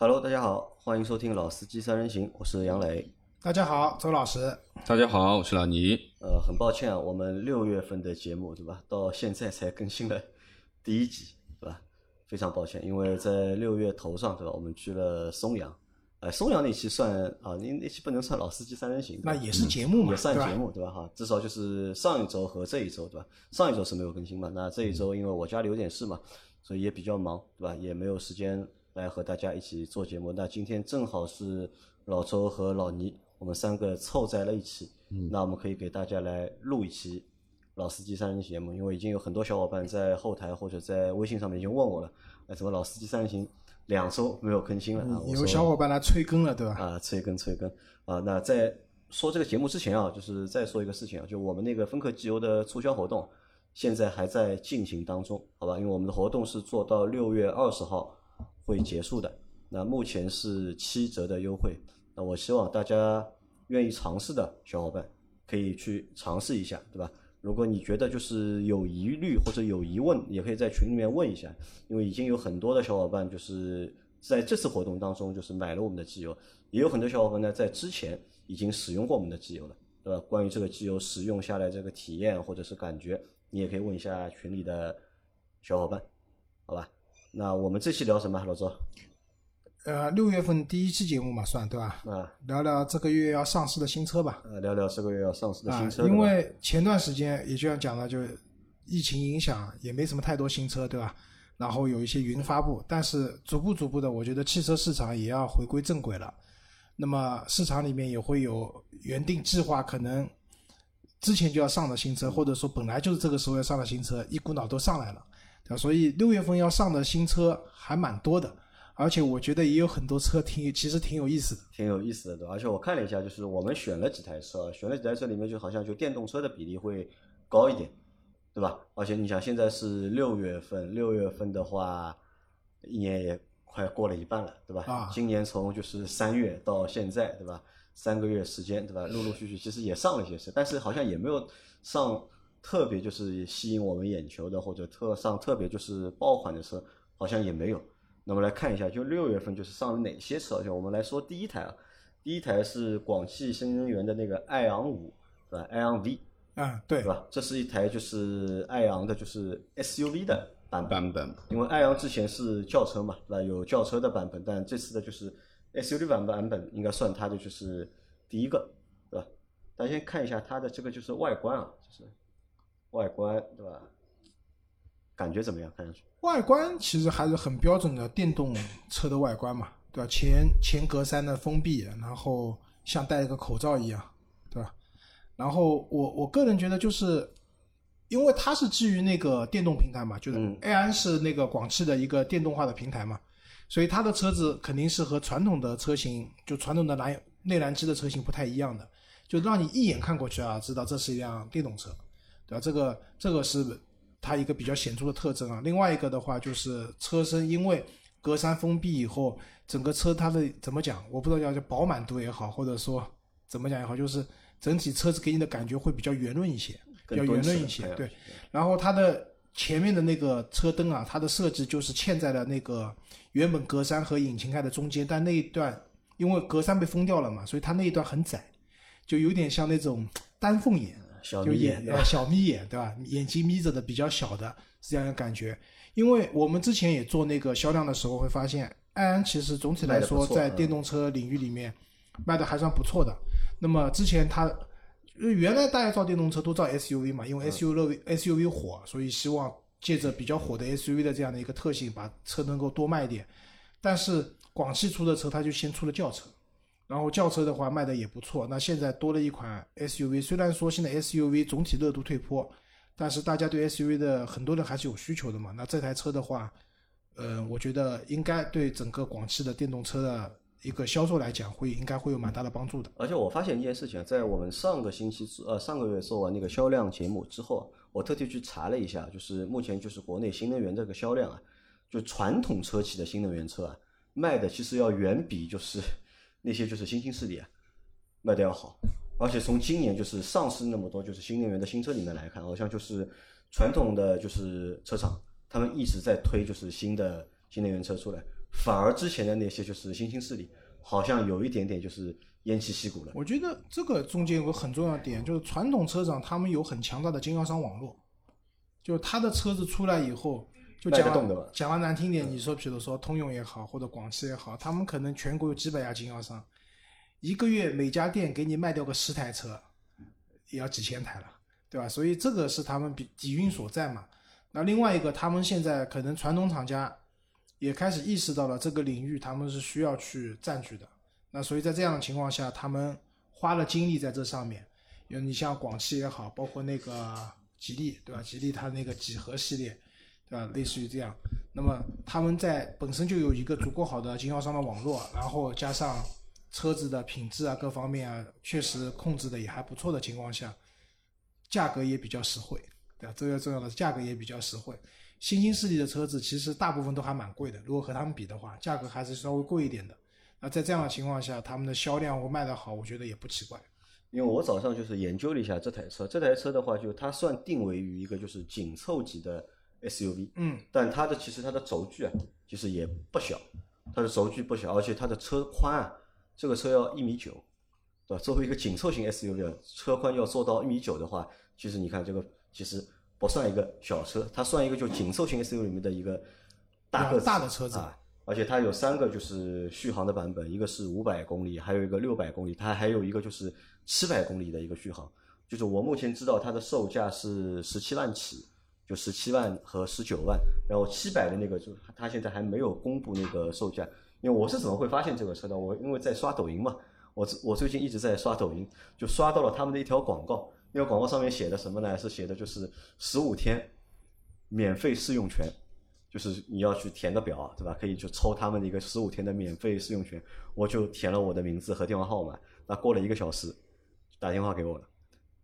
Hello，大家好，欢迎收听《老司机三人行》，我是杨磊。大家好，周老师。大家好，我是老倪。呃，很抱歉啊，我们六月份的节目对吧，到现在才更新了第一集，对吧？非常抱歉，因为在六月头上对吧，我们去了松阳。呃，松阳那期算啊，那那期不能算《老司机三人行》，那也是节目嘛，也算节目对吧？哈，至少就是上一周和这一周对吧？上一周是没有更新嘛，那这一周因为我家里有点事嘛，所以也比较忙对吧？也没有时间来和大家一起做节目。那今天正好是老周和老倪。我们三个凑在了一起，那我们可以给大家来录一期老司机三人行节目，因为已经有很多小伙伴在后台或者在微信上面已经问我了，哎，怎么老司机三人行两周没有更新了啊？有小伙伴来催更了，对吧？啊，催更催更啊！那在说这个节目之前啊，就是再说一个事情啊，就我们那个分克机油的促销活动，现在还在进行当中，好吧？因为我们的活动是做到六月二十号会结束的，那目前是七折的优惠。那我希望大家愿意尝试的小伙伴可以去尝试一下，对吧？如果你觉得就是有疑虑或者有疑问，也可以在群里面问一下，因为已经有很多的小伙伴就是在这次活动当中就是买了我们的机油，也有很多小伙伴呢在之前已经使用过我们的机油了，对吧？关于这个机油使用下来这个体验或者是感觉，你也可以问一下群里的小伙伴，好吧？那我们这期聊什么，老周？呃，六月份第一期节目嘛，算对吧？啊，聊聊这个月要上市的新车吧。呃，聊聊这个月要上市的新车。因为前段时间也就像讲了，就疫情影响，也没什么太多新车，对吧？然后有一些云发布，但是逐步逐步的，我觉得汽车市场也要回归正轨了。那么市场里面也会有原定计划，可能之前就要上的新车，或者说本来就是这个时候要上的新车，一股脑都上来了，所以六月份要上的新车还蛮多的。而且我觉得也有很多车挺，其实挺有意思的，挺有意思的，对而且我看了一下，就是我们选了几台车，选了几台车里面就好像就电动车的比例会高一点，对吧？而且你想现在是六月份，六月份的话，一年也快过了一半了，对吧？啊。今年从就是三月到现在，对吧？三个月时间，对吧？陆陆续续其实也上了一些车，但是好像也没有上特别就是吸引我们眼球的，或者特上特别就是爆款的车，好像也没有。那么来看一下，就六月份就是上了哪些车？就我们来说第一台啊，第一台是广汽新能源的那个爱昂五，是吧？爱昂 V，啊，对，是吧？这是一台就是爱昂的，就是 SUV 的版版本。因为爱昂之前是轿车嘛，对吧？有轿车的版本，但这次的就是 SUV 版版本，应该算它的就是第一个，对吧？大家先看一下它的这个就是外观啊，就是外观，对吧？感觉怎么样？看上去外观其实还是很标准的电动车的外观嘛，对吧？前前格栅的封闭，然后像戴了个口罩一样，对吧？然后我我个人觉得就是，因为它是基于那个电动平台嘛，就是 A 安是那个广汽的一个电动化的平台嘛，所以它的车子肯定是和传统的车型，就传统的蓝内燃机的车型不太一样的，就让你一眼看过去啊，知道这是一辆电动车，对吧？这个这个是。它一个比较显著的特征啊，另外一个的话就是车身，因为格栅封闭以后，整个车它的怎么讲，我不知道叫叫饱满度也好，或者说怎么讲也好，就是整体车子给你的感觉会比较圆润一些，比较圆润一些。对，然后它的前面的那个车灯啊，它的设计就是嵌在了那个原本格栅和引擎盖的中间，但那一段因为格栅被封掉了嘛，所以它那一段很窄，就有点像那种丹凤眼。就眼呃 小眯眼对吧？眼睛眯着的比较小的是这样的感觉。因为我们之前也做那个销量的时候会发现，爱安其实总体来说在电动车领域里面卖的还算不错的。那么之前它原来大家造电动车都造 SUV 嘛，因为 SUV SUV 火，所以希望借着比较火的 SUV 的这样的一个特性，把车能够多卖一点。但是广汽出的车，它就先出了轿车。然后轿车的话卖的也不错，那现在多了一款 SUV，虽然说现在 SUV 总体热度退坡，但是大家对 SUV 的很多人还是有需求的嘛。那这台车的话，呃，我觉得应该对整个广汽的电动车的一个销售来讲，会应该会有蛮大的帮助的。而且我发现一件事情，在我们上个星期呃上个月做完那个销量节目之后，我特地去查了一下，就是目前就是国内新能源这个销量啊，就传统车企的新能源车啊，卖的其实要远比就是。那些就是新兴势力啊，卖的要好，而且从今年就是上市那么多就是新能源的新车里面来看，好像就是传统的就是车厂，他们一直在推就是新的新能源车出来，反而之前的那些就是新兴势力，好像有一点点就是偃旗息鼓了。我觉得这个中间有个很重要的点，就是传统车厂他们有很强大的经销商网络，就是他的车子出来以后，就讲动的吧讲完难听点，你说比如说通用也好，或者广汽也好，他们可能全国有几百家经销商，一个月每家店给你卖掉个十台车，也要几千台了，对吧？所以这个是他们比底蕴所在嘛。那另外一个，他们现在可能传统厂家也开始意识到了这个领域他们是需要去占据的。那所以在这样的情况下，他们花了精力在这上面。有你像广汽也好，包括那个吉利，对吧？吉利它那个几何系列，对吧？类似于这样。那么他们在本身就有一个足够好的经销商的网络，然后加上车子的品质啊各方面啊，确实控制的也还不错的情况下，价格也比较实惠，对吧？最重要的价格也比较实惠。新兴势力的车子其实大部分都还蛮贵的，如果和他们比的话，价格还是稍微贵一点的。那在这样的情况下，他们的销量或卖得好，我觉得也不奇怪。因为我早上就是研究了一下这台车，这台车的话，就它算定位于一个就是紧凑级的 SUV，嗯，但它的其实它的轴距啊，其实也不小，它的轴距不小，而且它的车宽啊，这个车要一米九，对吧？作为一个紧凑型 SUV，啊车宽要做到一米九的话，其实你看这个其实不算一个小车，它算一个就紧凑型 SUV 里面的一个大个子大的车子啊。而且它有三个就是续航的版本，一个是五百公里，还有一个六百公里，它还有一个就是七百公里的一个续航。就是我目前知道它的售价是十七万起，就十七万和十九万，然后七百的那个就它现在还没有公布那个售价。因为我是怎么会发现这个车的？我因为在刷抖音嘛，我我最近一直在刷抖音，就刷到了他们的一条广告，那个广告上面写的什么呢？是写的就是十五天免费试用权。就是你要去填个表，对吧？可以去抽他们的一个十五天的免费试用权。我就填了我的名字和电话号码。那过了一个小时，打电话给我了，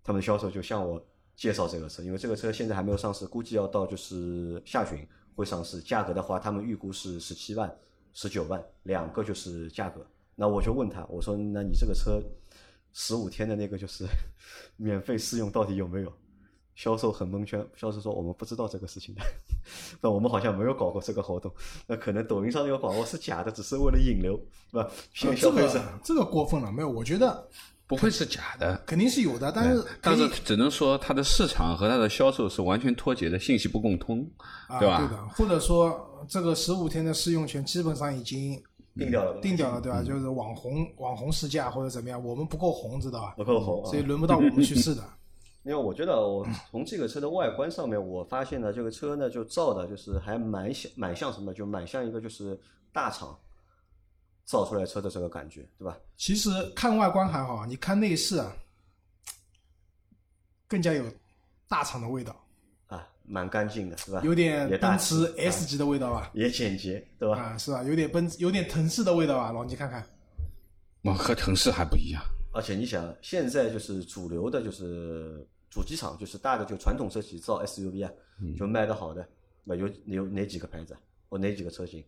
他们销售就向我介绍这个车，因为这个车现在还没有上市，估计要到就是下旬会上市。价格的话，他们预估是十七万、十九万，两个就是价格。那我就问他，我说：“那你这个车十五天的那个就是 免费试用到底有没有？”销售很蒙圈，销售说我们不知道这个事情的，那我们好像没有搞过这个活动，那可能抖音上那个广告是假的，只是为了引流，是吧？骗消费者。这个这个过分了，没有？我觉得不会是假的，肯定是有的，但是但是只能说它的市场和它的销售是完全脱节的，信息不共通，啊，对吧？对的，或者说这个十五天的试用权基本上已经定掉了，定掉了，对吧？就是网红网红试驾或者怎么样，我们不够红，知道吧？不够红啊所以轮不到我们去试的。因为我觉得我从这个车的外观上面，我发现呢，这个车呢就造的就是还蛮像蛮像什么，就蛮像一个就是大厂造出来车的这个感觉，对吧？其实看外观还好，你看内饰啊，更加有大厂的味道，啊，蛮干净的，是吧？有点奔驰 S 级的味道吧？也简洁，对吧？啊，是吧？有点奔，有点腾势的味道吧？老你看看，我，和腾势还不一样。而且你想，现在就是主流的，就是主机厂，就是大的就传统车企造 SUV 啊，就卖的好的，那有有哪几个牌子啊或哪几个车型？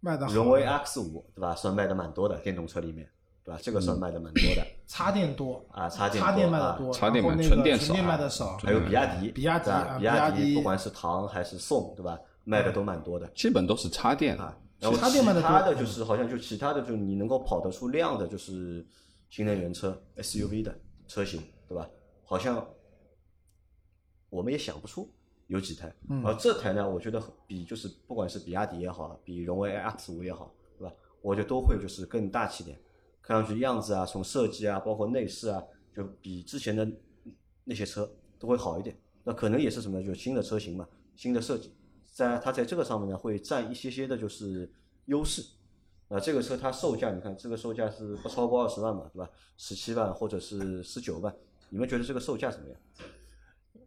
卖的。荣威 X 五对吧？算卖的蛮多的，电动车里面对吧？这个算卖的蛮多的。插电多啊插电插电多啊卖的多，插电卖然后那个纯电少纯电卖的少，还有比亚迪，比亚迪比亚啊比亚迪不管是唐还是宋，对吧？卖的都蛮多的基本都是插电啊。。然后其插电卖得多他的就是好像就其他的就你能够跑得出量的，就是新能源车 SUV 的车型，对吧？好像我们也想不出有几台。嗯而这台呢，我觉得比就是不管是比亚迪也好，比荣威 X 五也好，对吧？我觉得都会就是更大气点，看上去样子啊，从设计啊，包括内饰啊，就比之前的那些车都会好一点。那可能也是什么，就是新的车型嘛，新的设计，在它在这个上面呢会占一些些的就是优势。那，这个车它售价，你看这个售价是不超过二十万嘛，对吧？十七万或者是十九万，你们觉得这个售价怎么样？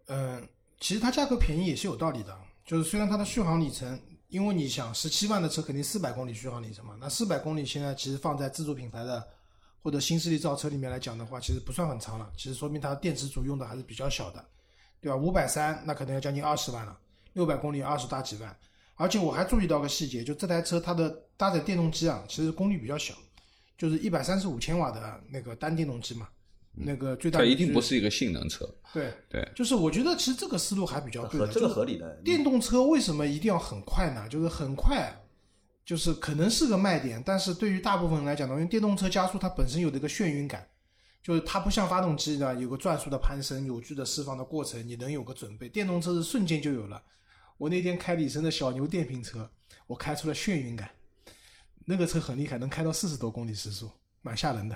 嗯，其实它价格便宜也是有道理的，就是虽然它的续航里程，因为你想十七万的车肯定四百公里续航里程嘛，那四百公里现在其实放在自主品牌的或者新势力造车里面来讲的话，其实不算很长了，其实说明它电池组用的还是比较小的，对吧？五百三那可能要将近二十万了，六百公里二十大几万，而且我还注意到个细节，就这台车它的搭载电动机啊，其实功率比较小，就是一百三十五千瓦的那个单电动机嘛，那个最大它一定不是一个性能车，对。对，就是我觉得其实这个思路还比较对这个合理的。电动车为什么一定要很快呢？就是很快，就是可能是个卖点，但是对于大部分人来讲呢，因为电动车加速它本身有这个眩晕感，就是它不像发动机的有个转速的攀升、扭矩的释放的过程，你能有个准备。电动车是瞬间就有了。我那天开李森的小牛电瓶车，我开出了眩晕感，那个车很厉害，能开到四十多公里时速，蛮吓人的。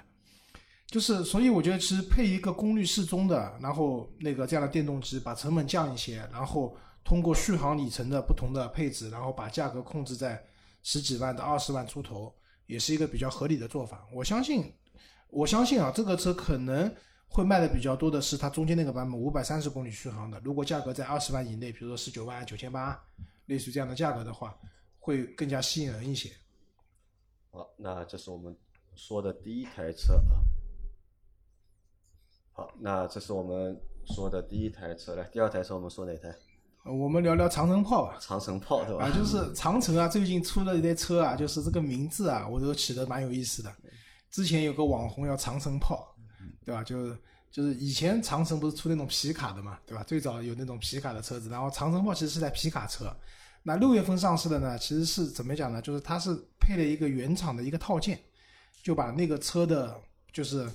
就是，所以我觉得其实配一个功率适中的，然后那个这样的电动机，把成本降一些，然后通过续航里程的不同的配置，然后把价格控制在十几万到二十万出头，也是一个比较合理的做法。我相信，我相信啊，这个车可能会卖的比较多的是它中间那个版本五百三十公里续航的。如果价格在二十万以内，比如说十九万九千八，类似于这样的价格的话，会更加吸引人一些。好，那这是我们说的第一台车啊。好，那这是我们说的第一台车，来第二台车我们说哪台？呃我们聊聊长城炮吧。长城炮对吧？啊，就是长城啊，最近出了一台车啊，就是这个名字啊，我都起的蛮有意思的。之前有个网红叫长城炮，对吧？就是就是以前长城不是出那种皮卡的嘛，对吧？最早有那种皮卡的车子，然后长城炮其实是台皮卡车。那六月份上市的呢，其实是怎么讲呢？就是它是配了一个原厂的一个套件，就把那个车的，就是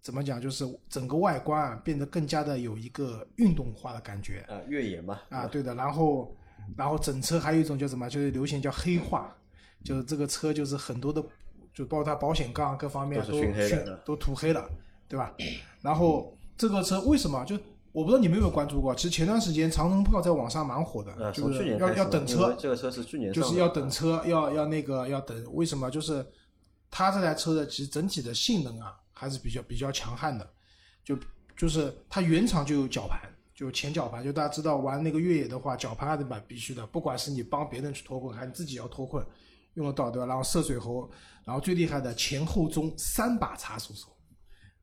怎么讲，就是整个外观啊变得更加的有一个运动化的感觉。啊，越野嘛。啊，对的，然后然后整车还有一种叫什么，就是流行叫黑化，就是这个车就是很多的，就包括它保险杠各方面都都是熏黑的都涂黑了，对吧？然后这个车为什么就我不知道你们有没有关注过，其实前段时间长城炮在网上蛮火的，就是要要等车，这个车是去年就是要等车，要要那个要等，为什么？就是它这台车的其实整体的性能啊还是比较比较强悍的，就就是它原厂就有绞盘，就前绞盘，就大家知道玩那个越野的话，绞盘还是蛮必须的，不管是你帮别人去脱困，还是你自己要脱困，用得到对吧？然后涉水喉，然后最厉害的前后中三把茶手手，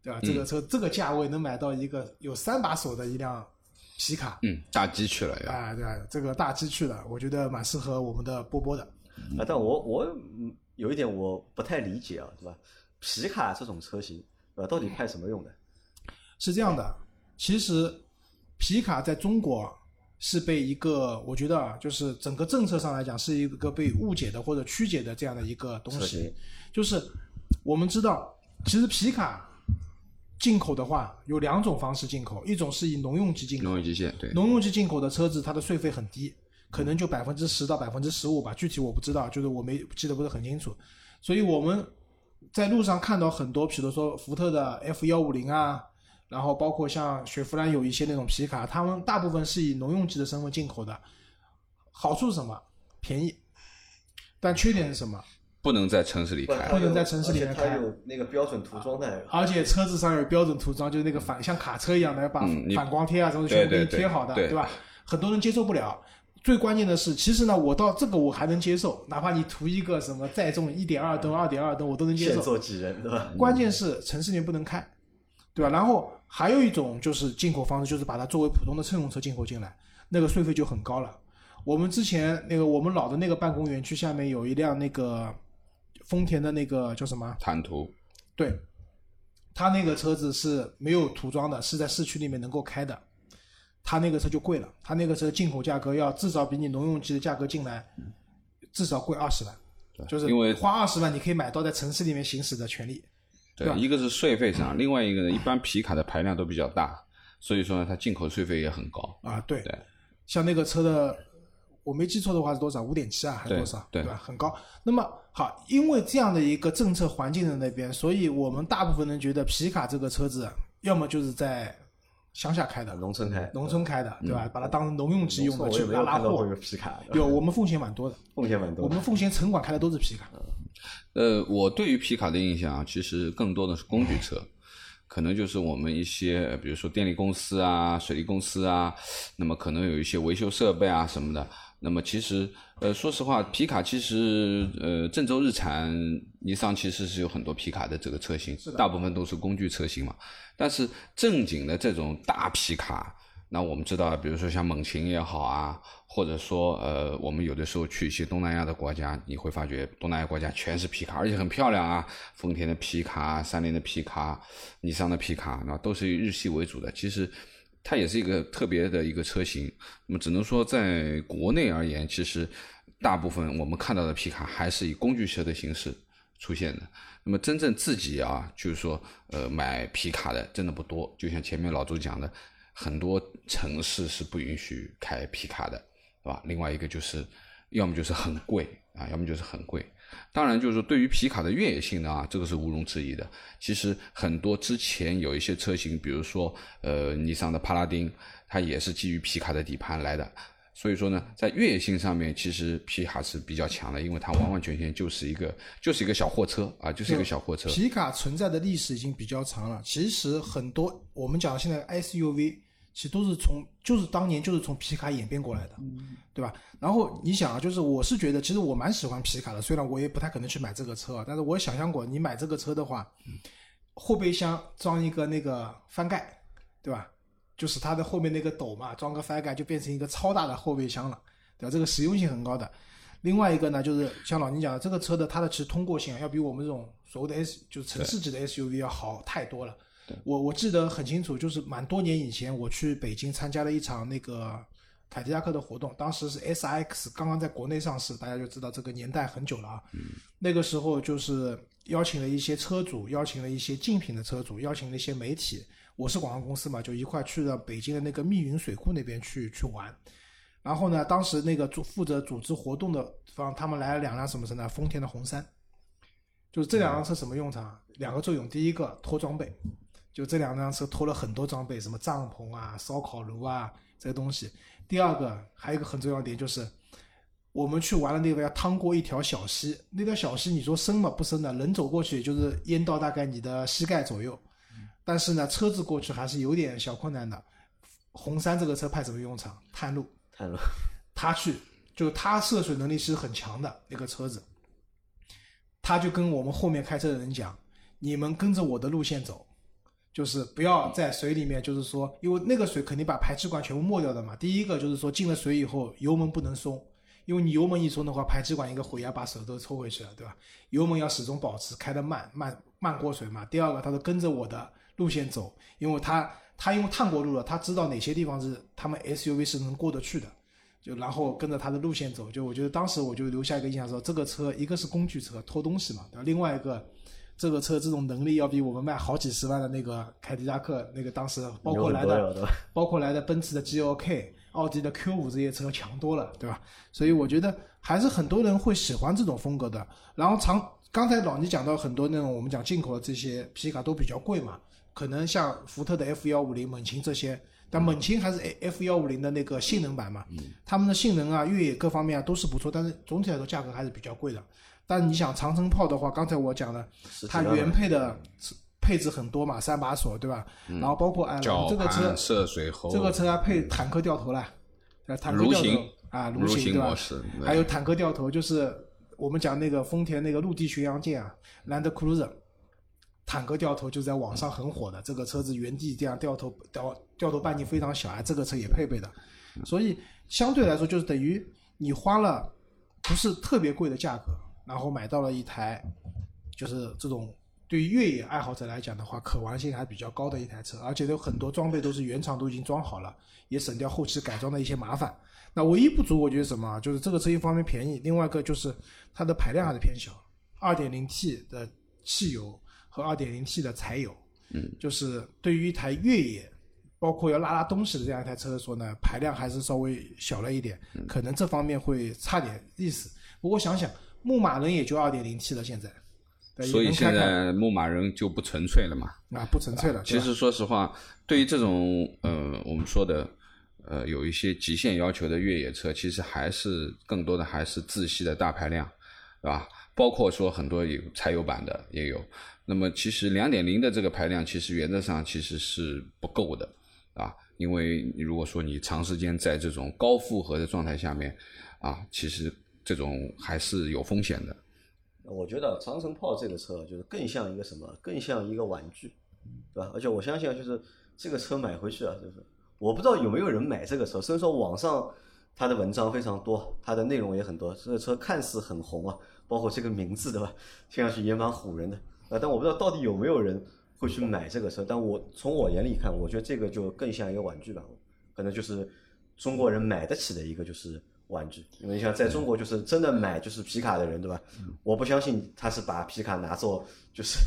对吧？这个车这个价位能买到一个有三把手的一辆皮卡，嗯，大 G 去了呀。啊，对吧？这个大 G 去了，我觉得蛮适合我们的波波的。啊，但我我嗯有一点我不太理解啊，对吧？皮卡这种车型，呃？到底派什么用的？是这样的，其实皮卡在中国是被一个，我觉得啊，就是整个政策上来讲是一个被误解的或者曲解的这样的一个东西。就是我们知道，其实皮卡进口的话有两种方式进口，一种是以农用机进口农，用机械对，农用机进口的车子，它的税费很低，可能就百分之十到百分之十五吧，具体我不知道，就是我没记得不是很清楚。所以我们在路上看到很多，比如说福特的 F 幺五零啊，然后包括像雪佛兰有一些那种皮卡，他们大部分是以农用级的身份进口的。好处是什么？便宜，但缺点是什么？不能在城市里开不。能在城市里面开它有那个标准涂装的，而且车子上有标准涂装，就是那个反像卡车一样的，要把反光贴啊什么对全部给你贴好的，对吧？很多人接受不了。最关键的是，其实呢，我到这个我还能接受，哪怕你图一个什么载重一点二吨、二点二吨，我都能接受。现做几人，对吧？关键是城市里面不能开，对吧？然后还有一种就是进口方式，就是把它作为普通的乘用车进口进来，那个税费就很高了。我们之前那个我们老的那个办公园区下面有一辆那个丰田的那个叫什么？坦途，对，他那个车子是没有涂装的，是在市区里面能够开的，他那个车就贵了，他那个车进口价格要至少比你农用机的价格进来至少贵二十万，就是因为花二十万你可以买到在城市里面行驶的权利。对，对一个是税费上，另外一个呢，一般皮卡的排量都比较大，所以说呢，它进口税费也很高。啊，对，对像那个车的，我没记错的话是多少？五点七啊，还是多少？对吧？很高。那么好，因为这样的一个政策环境的那边，所以我们大部分人觉得皮卡这个车子，要么就是在乡下开的，农村开，农村开的，对吧？把它当成农用机用的，农村我也没去拉拉货有。皮卡，有，我们奉贤蛮多的，奉贤蛮多。我们奉贤城管开的都是皮卡。呃，我对于皮卡的印象啊，其实更多的是工具车，可能就是我们一些，呃比如说电力公司啊、水利公司啊，那么可能有一些维修设备啊什么的。那么其实，呃，说实话，皮卡其实，呃，郑州日产、尼桑其实是有很多皮卡的这个车型，大部分都是工具车型嘛。但是正经的这种大皮卡，那我们知道，比如说像猛禽也好啊，或者说呃，我们有的时候去一些东南亚的国家，你会发觉东南亚国家全是皮卡，而且很漂亮啊，丰田的皮卡、三菱的皮卡、尼桑的皮卡，那都是以日系为主的。其实它也是一个特别的一个车型。那么只能说在国内而言，其实大部分我们看到的皮卡还是以工具车的形式出现的。那么真正自己啊，就是说呃买皮卡的真的不多。就像前面老周讲的，很多城市是不允许开皮卡的，是吧？另外一个就是要么就是很贵啊，要么就是很贵。当然，就是说对于皮卡的越野性能啊，这个是毋庸置疑的。其实很多之前有一些车型，比如说呃，尼桑的帕拉丁，它也是基于皮卡的底盘来的。所以说呢，在越野性上面，其实皮卡是比较强的，因为它完完全全就是一个就是一个小货车啊，就是一个小货车。皮卡存在的历史已经比较长了。其实很多我们讲现在 SUV，其实都是从就是当年就是从皮卡演变过来的，对吧？然后你想啊，就是我是觉得，其实我蛮喜欢皮卡的，虽然我也不太可能去买这个车，但是我想象过，你买这个车的话，后备箱装一个那个翻盖，对吧？就是它的后面那个斗嘛，装个翻盖就变成一个超大的后备箱了，对吧？这个实用性很高的。另外一个呢，就是像老倪讲的，这个车的它的其实通过性要比我们这种所谓的 S 就是城市级的 SUV 要好太多了。我我记得很清楚，就是蛮多年以前我去北京参加了一场那个凯迪拉克的活动，当时是 S I X 刚刚在国内上市，大家就知道这个年代很久了啊。那个时候就是邀请了一些车主，邀请了一些竞品的车主，邀请了一些媒体。我是广告公司嘛，就一块去了北京的那个密云水库那边去去玩。然后呢，当时那个组负责组织活动的方，他们来了两辆什么车呢？丰田的红杉。就是这两辆车什么用场？两个作用，第一个拖装备，就这两辆车拖了很多装备，什么帐篷啊、烧烤炉啊这些东西。第二个还有一个很重要的点就是，我们去玩的那个要趟过一条小溪，那条小溪你说深吗？不深的，人走过去也就是淹到大概你的膝盖左右。但是呢，车子过去还是有点小困难的。红山这个车派什么用场？探路。探路。他去，就他涉水能力其实很强的那个车子。他就跟我们后面开车的人讲：“你们跟着我的路线走，就是不要在水里面，就是说，因为那个水肯定把排气管全部没掉的嘛。第一个就是说，进了水以后油门不能松，因为你油门一松的话，排气管一个回压把手都抽回去了，对吧？油门要始终保持开的慢慢慢过水嘛。第二个，他说跟着我的。路线走，因为他他因为探过路了，他知道哪些地方是他们 SUV 是能过得去的，就然后跟着他的路线走。就我觉得当时我就留下一个印象说，这个车一个是工具车拖东西嘛，对吧？另外一个，这个车这种能力要比我们卖好几十万的那个凯迪拉克那个当时包括来的包括来的奔驰的 GLK、奥迪的 Q 五这些车强多了，对吧？所以我觉得还是很多人会喜欢这种风格的。然后长刚才老倪讲到很多那种我们讲进口的这些皮卡都比较贵嘛。可能像福特的 F 幺五零、猛禽这些，但猛禽还是 F 幺五零的那个性能版嘛，他们的性能啊、越野各方面啊都是不错，但是总体来说价格还是比较贵的。但你想长城炮的话，刚才我讲了，它原配的配置很多嘛，三把锁对吧？然后包括哎，这个车涉水喉，这个车还配坦克掉头了，坦克掉头啊，蠕行对吧？还有坦克掉头，就是我们讲那个丰田那个陆地巡洋舰啊，Land Cruiser。坦克掉头就在网上很火的，这个车子原地这样掉头掉掉头半径非常小啊，这个车也配备的，所以相对来说就是等于你花了不是特别贵的价格，然后买到了一台就是这种对于越野爱好者来讲的话，可玩性还比较高的一台车，而且有很多装备都是原厂都已经装好了，也省掉后期改装的一些麻烦。那唯一不足我觉得什么，就是这个车一方面便宜，另外一个就是它的排量还是偏小，二点零 T 的汽油。和 2.0T 的柴油，嗯，就是对于一台越野，包括要拉拉东西的这样一台车来说呢，排量还是稍微小了一点，可能这方面会差点意思。不过想想，牧马人也就二点零 T 了，现在，所以现在牧马人就不纯粹了嘛？啊，不纯粹了。其实说实话，对于这种呃我们说的呃有一些极限要求的越野车，其实还是更多的还是自吸的大排量，对吧？包括说很多有柴油版的也有。那么其实两点零的这个排量，其实原则上其实是不够的，啊，因为如果说你长时间在这种高负荷的状态下面，啊，其实这种还是有风险的。我觉得长城炮这个车就是更像一个什么，更像一个玩具，对吧？而且我相信啊，就是这个车买回去啊，就是我不知道有没有人买这个车。虽然说网上它的文章非常多，它的内容也很多，这个车看似很红啊，包括这个名字，对吧？听上去也蛮唬人的。啊，但我不知道到底有没有人会去买这个车。但我从我眼里看，我觉得这个就更像一个玩具吧，可能就是中国人买得起的一个就是玩具，因为你像在中国就是真的买就是皮卡的人，对吧？我不相信他是把皮卡拿做就是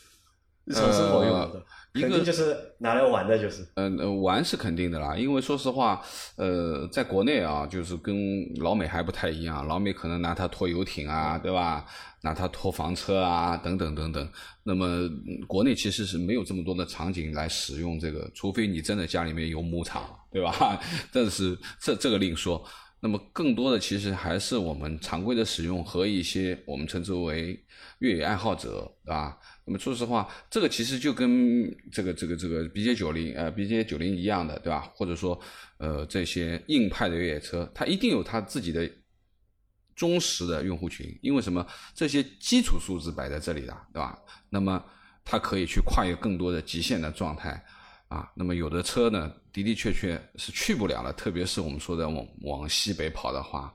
日常生活用的，一个肯定就是拿来玩的，就是。嗯、呃，玩是肯定的啦，因为说实话，呃，在国内啊，就是跟老美还不太一样，老美可能拿它拖游艇啊，对吧？拿它拖房车啊，等等等等。那么嗯国内其实是没有这么多的场景来使用这个，除非你真的家里面有牧场，对吧？但是这这个另说。那么更多的其实还是我们常规的使用和一些我们称之为越野爱好者，对吧？那么说实话，这个其实就跟这个这个这个 BJ 九零呃 BJ 九零一样的，对吧？或者说呃这些硬派的越野车，它一定有它自己的忠实的用户群，因为什么？这些基础素质摆在这里的，对吧？那么它可以去跨越更多的极限的状态。啊，那么有的车呢，的的确确是去不了了，特别是我们说的往往西北跑的话，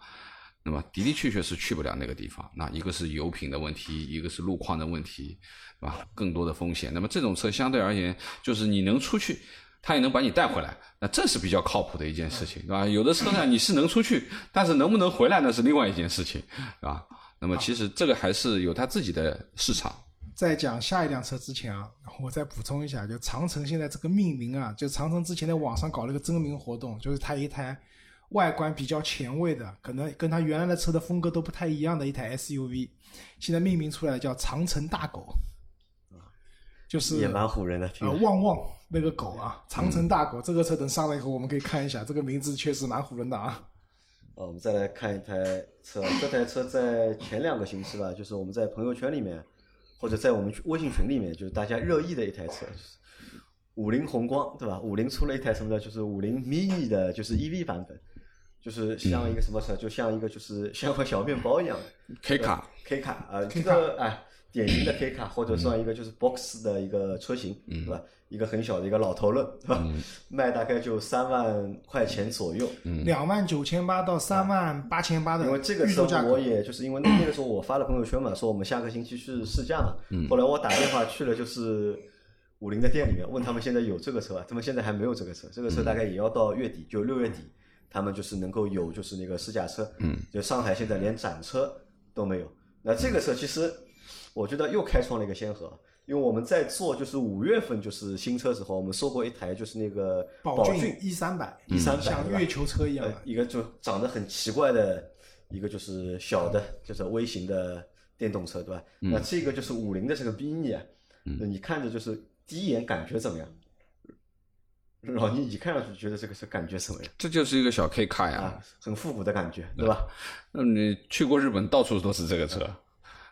那么的的确确是去不了那个地方。那一个是油品的问题，一个是路况的问题，是吧？更多的风险。那么这种车相对而言，就是你能出去，它也能把你带回来，那这是比较靠谱的一件事情，对吧？有的车呢，你是能出去，但是能不能回来那是另外一件事情，是吧？那么其实这个还是有它自己的市场。在讲下一辆车之前啊，我再补充一下，就长城现在这个命名啊，就长城之前在网上搞了一个征名活动，就是它一台外观比较前卫的，可能跟它原来的车的风格都不太一样的一台 SUV，现在命名出来叫长城大狗，就是也蛮唬人的，听呃旺旺那个狗啊，长城大狗、这个车等上来以后，我们可以看一下，这个名字确实蛮唬人的啊。呃，我们再来看一台车，这台车在前两个星期吧，就是我们在朋友圈里面，或者在我们微信群里面，就是大家热议的一台车，就是五菱宏光，对吧？五菱出了一台什么呢？就是五菱 mini 的，就是 EV 版本，就是像一个什么车，就像一个就是像块小面包一样的 K 卡 K 卡啊，这个哎，典型的 K 卡，或者算一个就是 Box 的一个车型，对吧？一个很小的一个老头乐，对吧？卖大概就三万块钱左右，两万九千八到三万八千八的因为这个车我，也就是因为那那个时候我发了朋友圈嘛，说我们下个星期去试驾嘛。后来我打电话去了就是五菱的店里面，问他们现在有这个车啊，他们现在还没有这个车，这个车大概也要到月底，就六月底，他们就是能够有就是那个试驾车。嗯，就上海现在连展车都没有。那这个车其实我觉得又开创了一个先河。因为我们在做就是五月份就是新车时候，我们收过一台就是那个宝骏骏一三百，一三百像月球车一样呃，一个就长得很奇怪的一个就是小的，就是微型的电动车，对吧？那这个就是五菱的这个 mini 啊，那你看着就是第一眼感觉怎么样？老倪，你看上去觉得这个车感觉怎么样？这就是一个小 K 卡呀。啊，很复古的感觉，对吧？那你去过日本，到处都是这个车，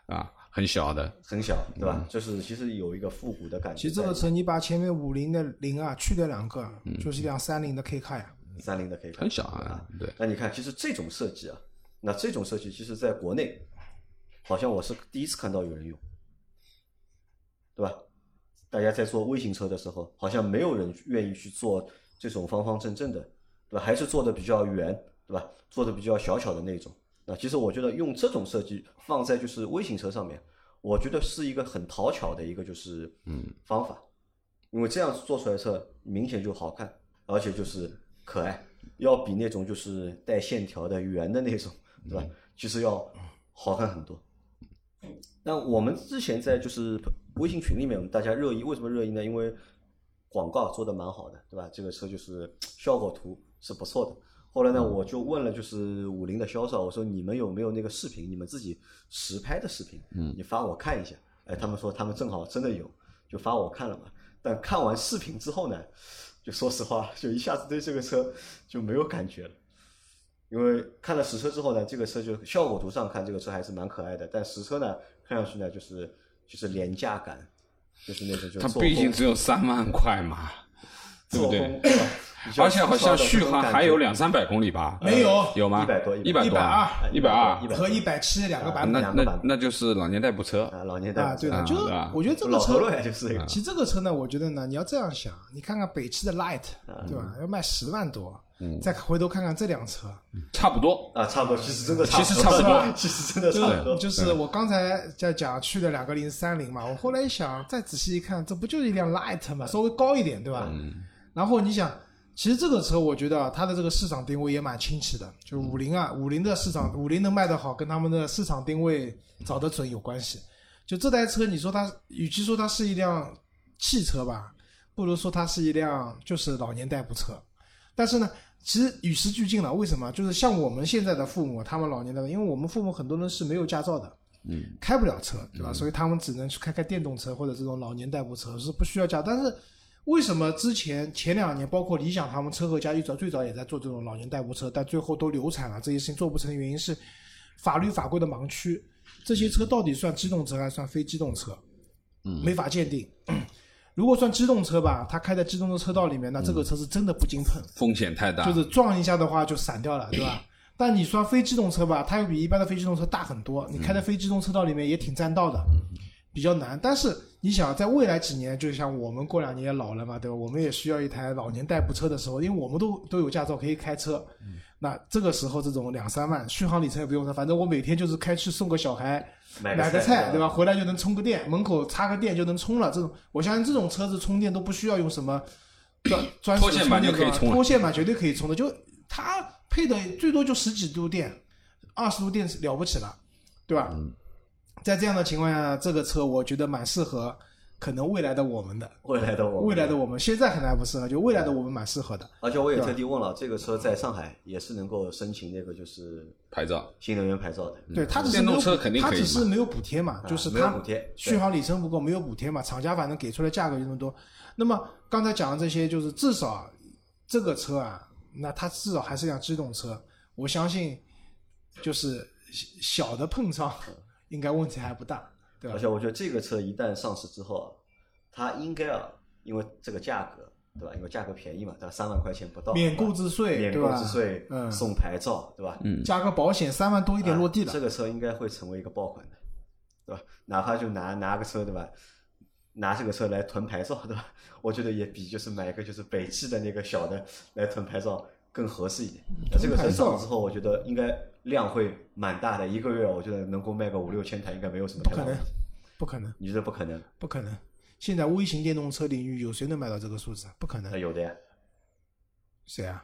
啊，很小的。很小，对吧？就是其实有一个复古的感觉。其实这个车你把前面五菱的零啊去掉两个，嗯就是一辆三菱的 K 卡呀。三菱的可以看很小啊，对，那你看，其实这种设计啊，那这种设计，其实在国内，好像我是第一次看到有人用，对吧？大家在做微型车的时候，好像没有人愿意去做这种方方正正的，对吧？还是做的比较圆，对吧？做的比较小巧的那种。那其实我觉得用这种设计放在就是微型车上面，我觉得是一个很讨巧的一个就是嗯方法，因为这样做出来的车明显就好看，而且就是可爱，要比那种就是带线条的圆的那种，对吧？其实要好看很多。那我们之前在就是微信群里面，我们大家热议，为什么热议呢？因为广告做的蛮好的，对吧？这个车就是效果图是不错的。后来呢，我就问了就是五菱的销售，我说你们有没有那个视频，你们自己实拍的视频，嗯，你发我看一下。哎，他们说他们正好真的有，就发我看了嘛。但看完视频之后呢，就说实话，就一下子对这个车就没有感觉了。因为看了实车之后呢，这个车就效果图上看这个车还是蛮可爱的，但实车呢看上去呢就是就是廉价感，就是那种就它毕竟只有三万块嘛，对不对？而且 好像续航还有两三百公里吧？没有有吗？100多一百多。啊，120一百二。和一百七两个版本。那两个版本。那就是老年代步车。啊，老年代啊，对的，啊就是我觉得这个车。其实这个车呢，我觉得呢，你要这样想，你看看北汽的 Light，对啊吧？要卖十万多，嗯。再回头看看这辆车，差不多，啊，差不多，其实真的其实差不多。其实真的差不多。就是我刚才在讲去的两个零三零嘛，我后来一想，再仔细一看，这不就是一辆 Light 嘛，稍微高一点，对吧？然后你想，其实这个车我觉得啊，它的这个市场定位也蛮清晰的，就是五菱啊，五菱的市场，五菱能卖得好，跟他们的市场定位找得准有关系。就这台车，你说它，与其说它是一辆汽车吧，不如说它是一辆就是老年代步车。但是呢，其实与时俱进了。为什么？就是像我们现在的父母，他们老年代，因为我们父母很多人是没有驾照的，嗯，开不了车，对吧？所以他们只能去开开电动车或者这种老年代步车，是不需要驾。但是为什么之前前两年，包括理想他们车和家最早最早也在做这种老年代步车，但最后都流产了，这些事情做不成的原因是法律法规的盲区。这些车到底算机动车还是算非机动车？嗯没法鉴定。如果算机动车吧，它开在机动车车道里面，那这个车是真的不经碰，风险太大，就是撞一下的话就散掉了，对吧？但你算非机动车吧，它又比一般的非机动车大很多，你开在非机动车道里面也挺占道的，比较难。但是你想，在未来几年，就像我们过两年也老了嘛，对吧？我们也需要一台老年代步车的时候，因为我们都都有驾照可以开车，那这个时候这种两三万续航里程也不用说，反正我每天就是开去送个小孩。买买个菜，对吧？回来就能充个电，门口插个电就能充了。这种，我相信这种车子充电都不需要用什么 专专属线板就可以充了脱线板绝对可以充的。就它配的最多就十几度电，二十度电是了不起了，对吧？嗯在这样的情况下，这个车我觉得蛮适合可能未来的我们的，未来的我们，未来的我们现在可能还不适合，就未来的我们蛮适合的。而且我也特地问了，这个车在上海也是能够申请那个就是牌照。新能源牌照的，对，它只是电没有补动车肯定它可以嘛只是没有补贴嘛，啊就是它补贴续航里程不够，没有补贴嘛，厂家反正给出来价格就这么多。那么刚才讲的这些，就是至少这个车啊，那它至少还是辆机动车，我相信就是小的碰撞应该问题还不大，对吧而？且我觉得这个车一旦上市之后啊，它应该啊，因为这个价格，对吧？因为价格便宜嘛，对吧？三万块钱不到，免购置税，免购？置税，嗯，送牌照，对吧？嗯，加个保险，三万多一点落地了啊这。个车应该会成为一个爆款的，对吧？哪怕就拿拿个车，对吧？拿这个车来囤牌照，对吧？我觉得也比就是买一个就是北汽的那个小的来囤牌照更合适一点。那这个车上市之后，我觉得应该量会蛮大的，一个月我觉得能够卖个五六千台，应该没有什么不可能太大问题。，不可能，你觉得不可能？不可能。现在微型电动车领域有谁能买到这个数字？不可能。那有的呀，谁啊？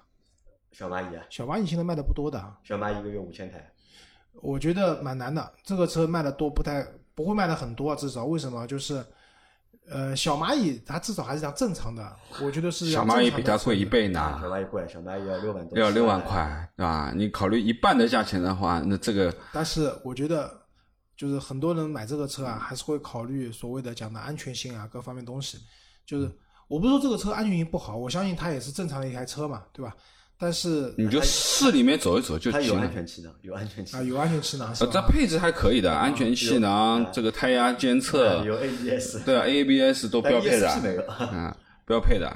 小蚂蚁啊，小蚂蚁现在卖的不多的啊。小蚂蚁一个月五千台，我觉得蛮难的，这个车卖的多不太不会卖的很多啊，至少为什么？就是呃，小蚂蚁它至少还是要正常的，我觉得是小蚂蚁比它贵一倍呢，小，蚂蚁贵，小蚂蚁要六万多，要六万块，对吧？你考虑一半的价钱的话，那这个但是我觉得就是很多人买这个车啊，还是会考虑所谓的讲的安全性啊各方面东西。就是我不是说这个车安全性不好，我相信它也是正常的一台车嘛，对吧？但是你就市里面走一走就它有行了。安全气囊，有安全气啊，囊，有安全气囊是呃，这吧？配置还可以的，安全气囊，这个胎压监测，有 ABS，对啊，ABS 都标配的 ESP 没有。啊，标配的。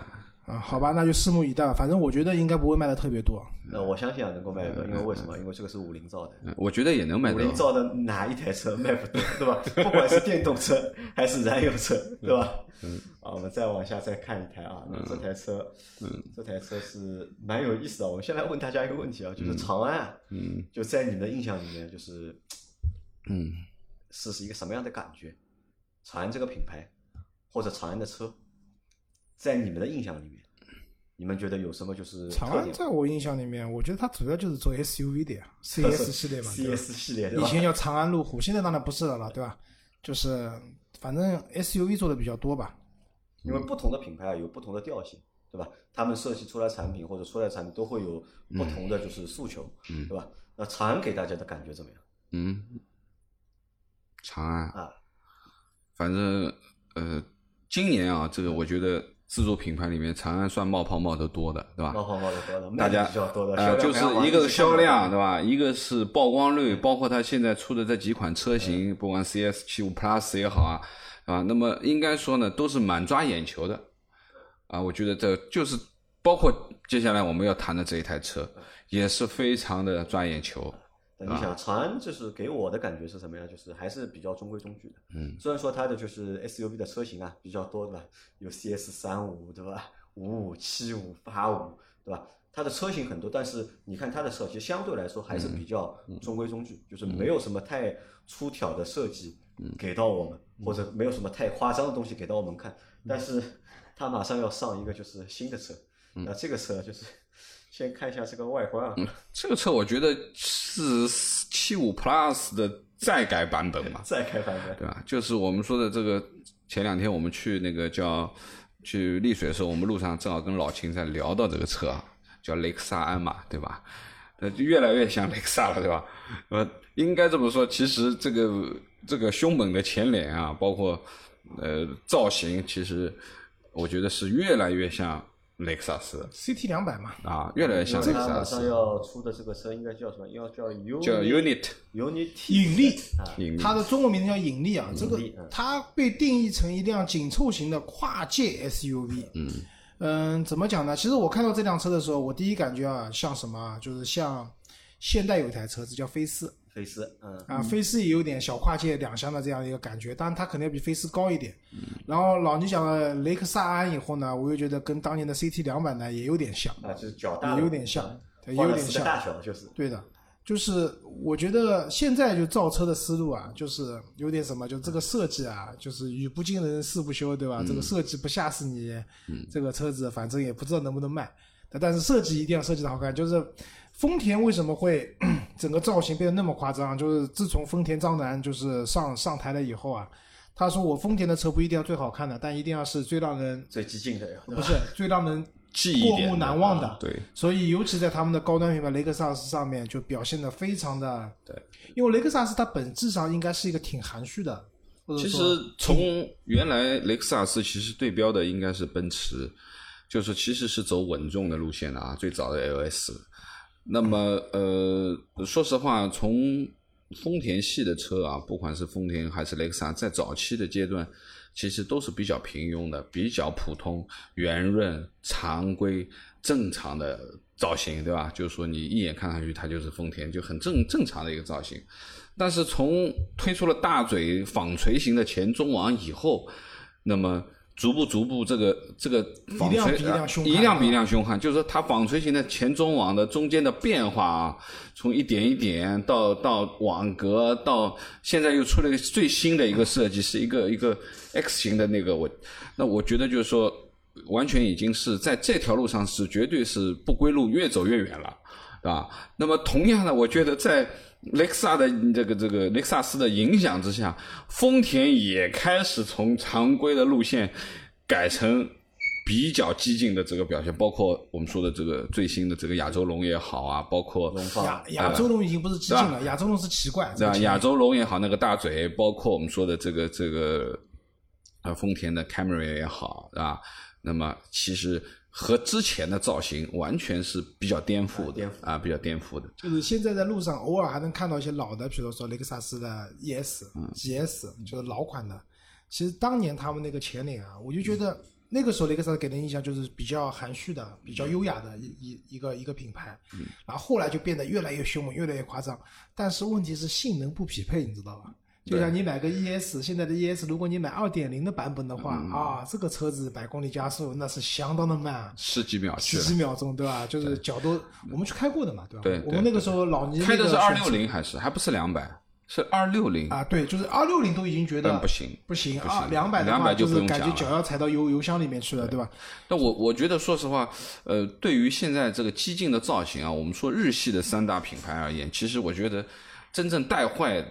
啊，好吧，那就拭目以待吧。反正我觉得应该不会卖的特别多。那我相信啊，能够卖得多，因为为什么？因为这个是五菱造的，嗯我觉得也能买到。五菱造的哪一台车 卖不多，对吧？不管是电动车还是燃油车，对吧？嗯。啊，我们再往下再看一台啊，那这台车，嗯，这台车是蛮有意思的。我们先来问大家一个问题啊，就是长安啊，嗯就在你们的印象里面，就是嗯，是是一个什么样的感觉？长安这个品牌或者长安的车，在你们的印象里面，你们觉得有什么就是长？安在我印象里面，我觉得它主要就是做 SUV 的呀，CS 系列嘛，CS 系列？以前叫长安路虎，现在当然不是了了，对吧？就是反正 SUV 做的比较多吧。因为不同的品牌啊有不同的调性，对吧？他们设计出来产品或者出来产品都会有不同的就是诉求，嗯对吧？那长安给大家的感觉怎么样嗯，长安，啊？反正呃，今年啊，这个我觉得自主品牌里面，长安算冒泡冒得多的，对吧？冒泡冒的多的，大家比较多的，呃，就是一个销量，对吧？一个是曝光率，包括它现在出的这几款车型，不管 CS 七五 Plus 也好啊，啊，那么应该说呢，都是蛮抓眼球的，啊，我觉得这就是包括接下来我们要谈的这一台车，也是非常的抓眼球，那你想，长安就是给我的感觉是什么呀？就是还是比较中规中矩的。嗯，虽然说它的就是 SUV 的车型啊比较多，对吧？有 CS 三五，对吧？五五、七五、八五，对吧？它的车型很多，但是你看它的设计相对来说还是比较中规中矩，就是没有什么太出挑的设计给到我们，或者没有什么太夸张的东西给到我们看。但是它马上要上一个就是新的车，那这个车就是先看一下这个外观啊，这个车我觉得是七五 Plus 的再改版本嘛，再改版本，对吧？就是我们说的这个，前两天我们去那个叫去丽水的时候，我们路上正好跟老秦在聊到这个车啊，叫雷克萨安嘛，对吧？呃，就越来越像雷克萨了，对吧？呃，应该这么说，其实这个这个凶猛的前脸啊，包括呃造型，其实我觉得是越来越像雷克萨斯 CT 两百嘛，啊，越来越像雷克萨斯马上要出的这个车应该叫什么？要叫 U 叫 Unit Unity 引力。啊，它的中文名字叫引力啊，这个它被定义成一辆紧凑型的跨界 SUV。嗯。嗯，怎么讲呢？其实我看到这辆车的时候，我第一感觉啊，像什么啊？就是像现代有一台车子叫飞思菲斯，嗯，啊，菲斯也有点小跨界两厢的这样一个感觉，当然它肯定要比菲斯高一点。然后老倪讲了雷克萨安以后呢，我又觉得跟当年的 CT 两百呢也有点像，啊，就是脚大也，有点像嗯对换了四个有点像大小就是，对的，就是我觉得现在就造车的思路啊，就是有点什么，就这个设计啊，就是语不惊人誓不休，对吧？这个设计不吓死你，这个车子反正也不知道能不能卖，但但是设计一定要设计的好看。就是丰田为什么会 整个造型变得那么夸张？就是自从丰田章男就是上上台了以后啊，他说我丰田的车不一定要最好看的，但一定要是最让人最激进的呀，不是最让人记忆过目难忘的。对，所以，尤其在他们的高端品牌雷克萨斯上面，就表现的非常的对。因为雷克萨斯它本质上应该是一个挺含蓄的，其实从原来雷克萨斯其实对标的应该是奔驰，就是其实是走稳重的路线的啊，最早的 LS。那么呃，说实话，从丰田系的车啊，不管是丰田还是雷克萨，在早期的阶段，其实都是比较平庸的，比较普通、圆润、常规、正常的造型，对吧？就是说你一眼看上去它就是丰田，就很正正常的一个造型。但是从推出了大嘴纺锤型的前中网以后，那么逐步逐步这个这个纺一辆锤比一辆凶悍一辆比一辆凶悍，就是说它纺锤型的前中网的中间的变化啊，从一点一点到到网格，到现在又出了一个最新的一个设计，是一个一个 X 型的那个我，那我觉得就是说，完全已经是在这条路上是绝对是不归路，越走越远了，啊？那么同样的，我觉得在雷克萨的这个这个雷克萨斯的影响之下，丰田也开始从常规的路线改成比较激进的这个表现，包括我们说的这个最新的这个亚洲龙也好啊，包括龙放亚亚洲龙已经不是激进了，亚洲龙是奇怪，对吧？亚洲龙也好，那个大嘴，包括我们说的这个这个呃丰田的 Camry 也好，对吧？那么其实和之前的造型完全是比较颠覆的，颠覆啊，比较颠覆的。就是现在在路上偶尔还能看到一些老的，比如说雷克萨斯的 ES、GS，就是老款的。其实当年他们那个前脸啊，我就觉得那个时候雷克萨斯给人印象就是比较含蓄的、比较优雅的一一一个一个品牌。然后后来就变得越来越凶猛，越来越夸张。但是问题是性能不匹配，你知道吧？就像你买个 ES，现在的 ES，如果你买二点零的版本的话，啊，这个车子百公里加速那是相当的慢，十几秒十，几秒钟，对吧？就是脚都我们去开过的嘛，对吧？对我们那个时候老倪开的是二六零还是还不是两百，是二六零啊，对，就是二六零都已经觉得但不行不行啊，两百的话200就是感觉脚要踩到油油箱里面去了，对吧？但我我觉得，说实话，呃，对于现在这个激进的造型啊，我们说日系的三大品牌而言，其实我觉得真正带坏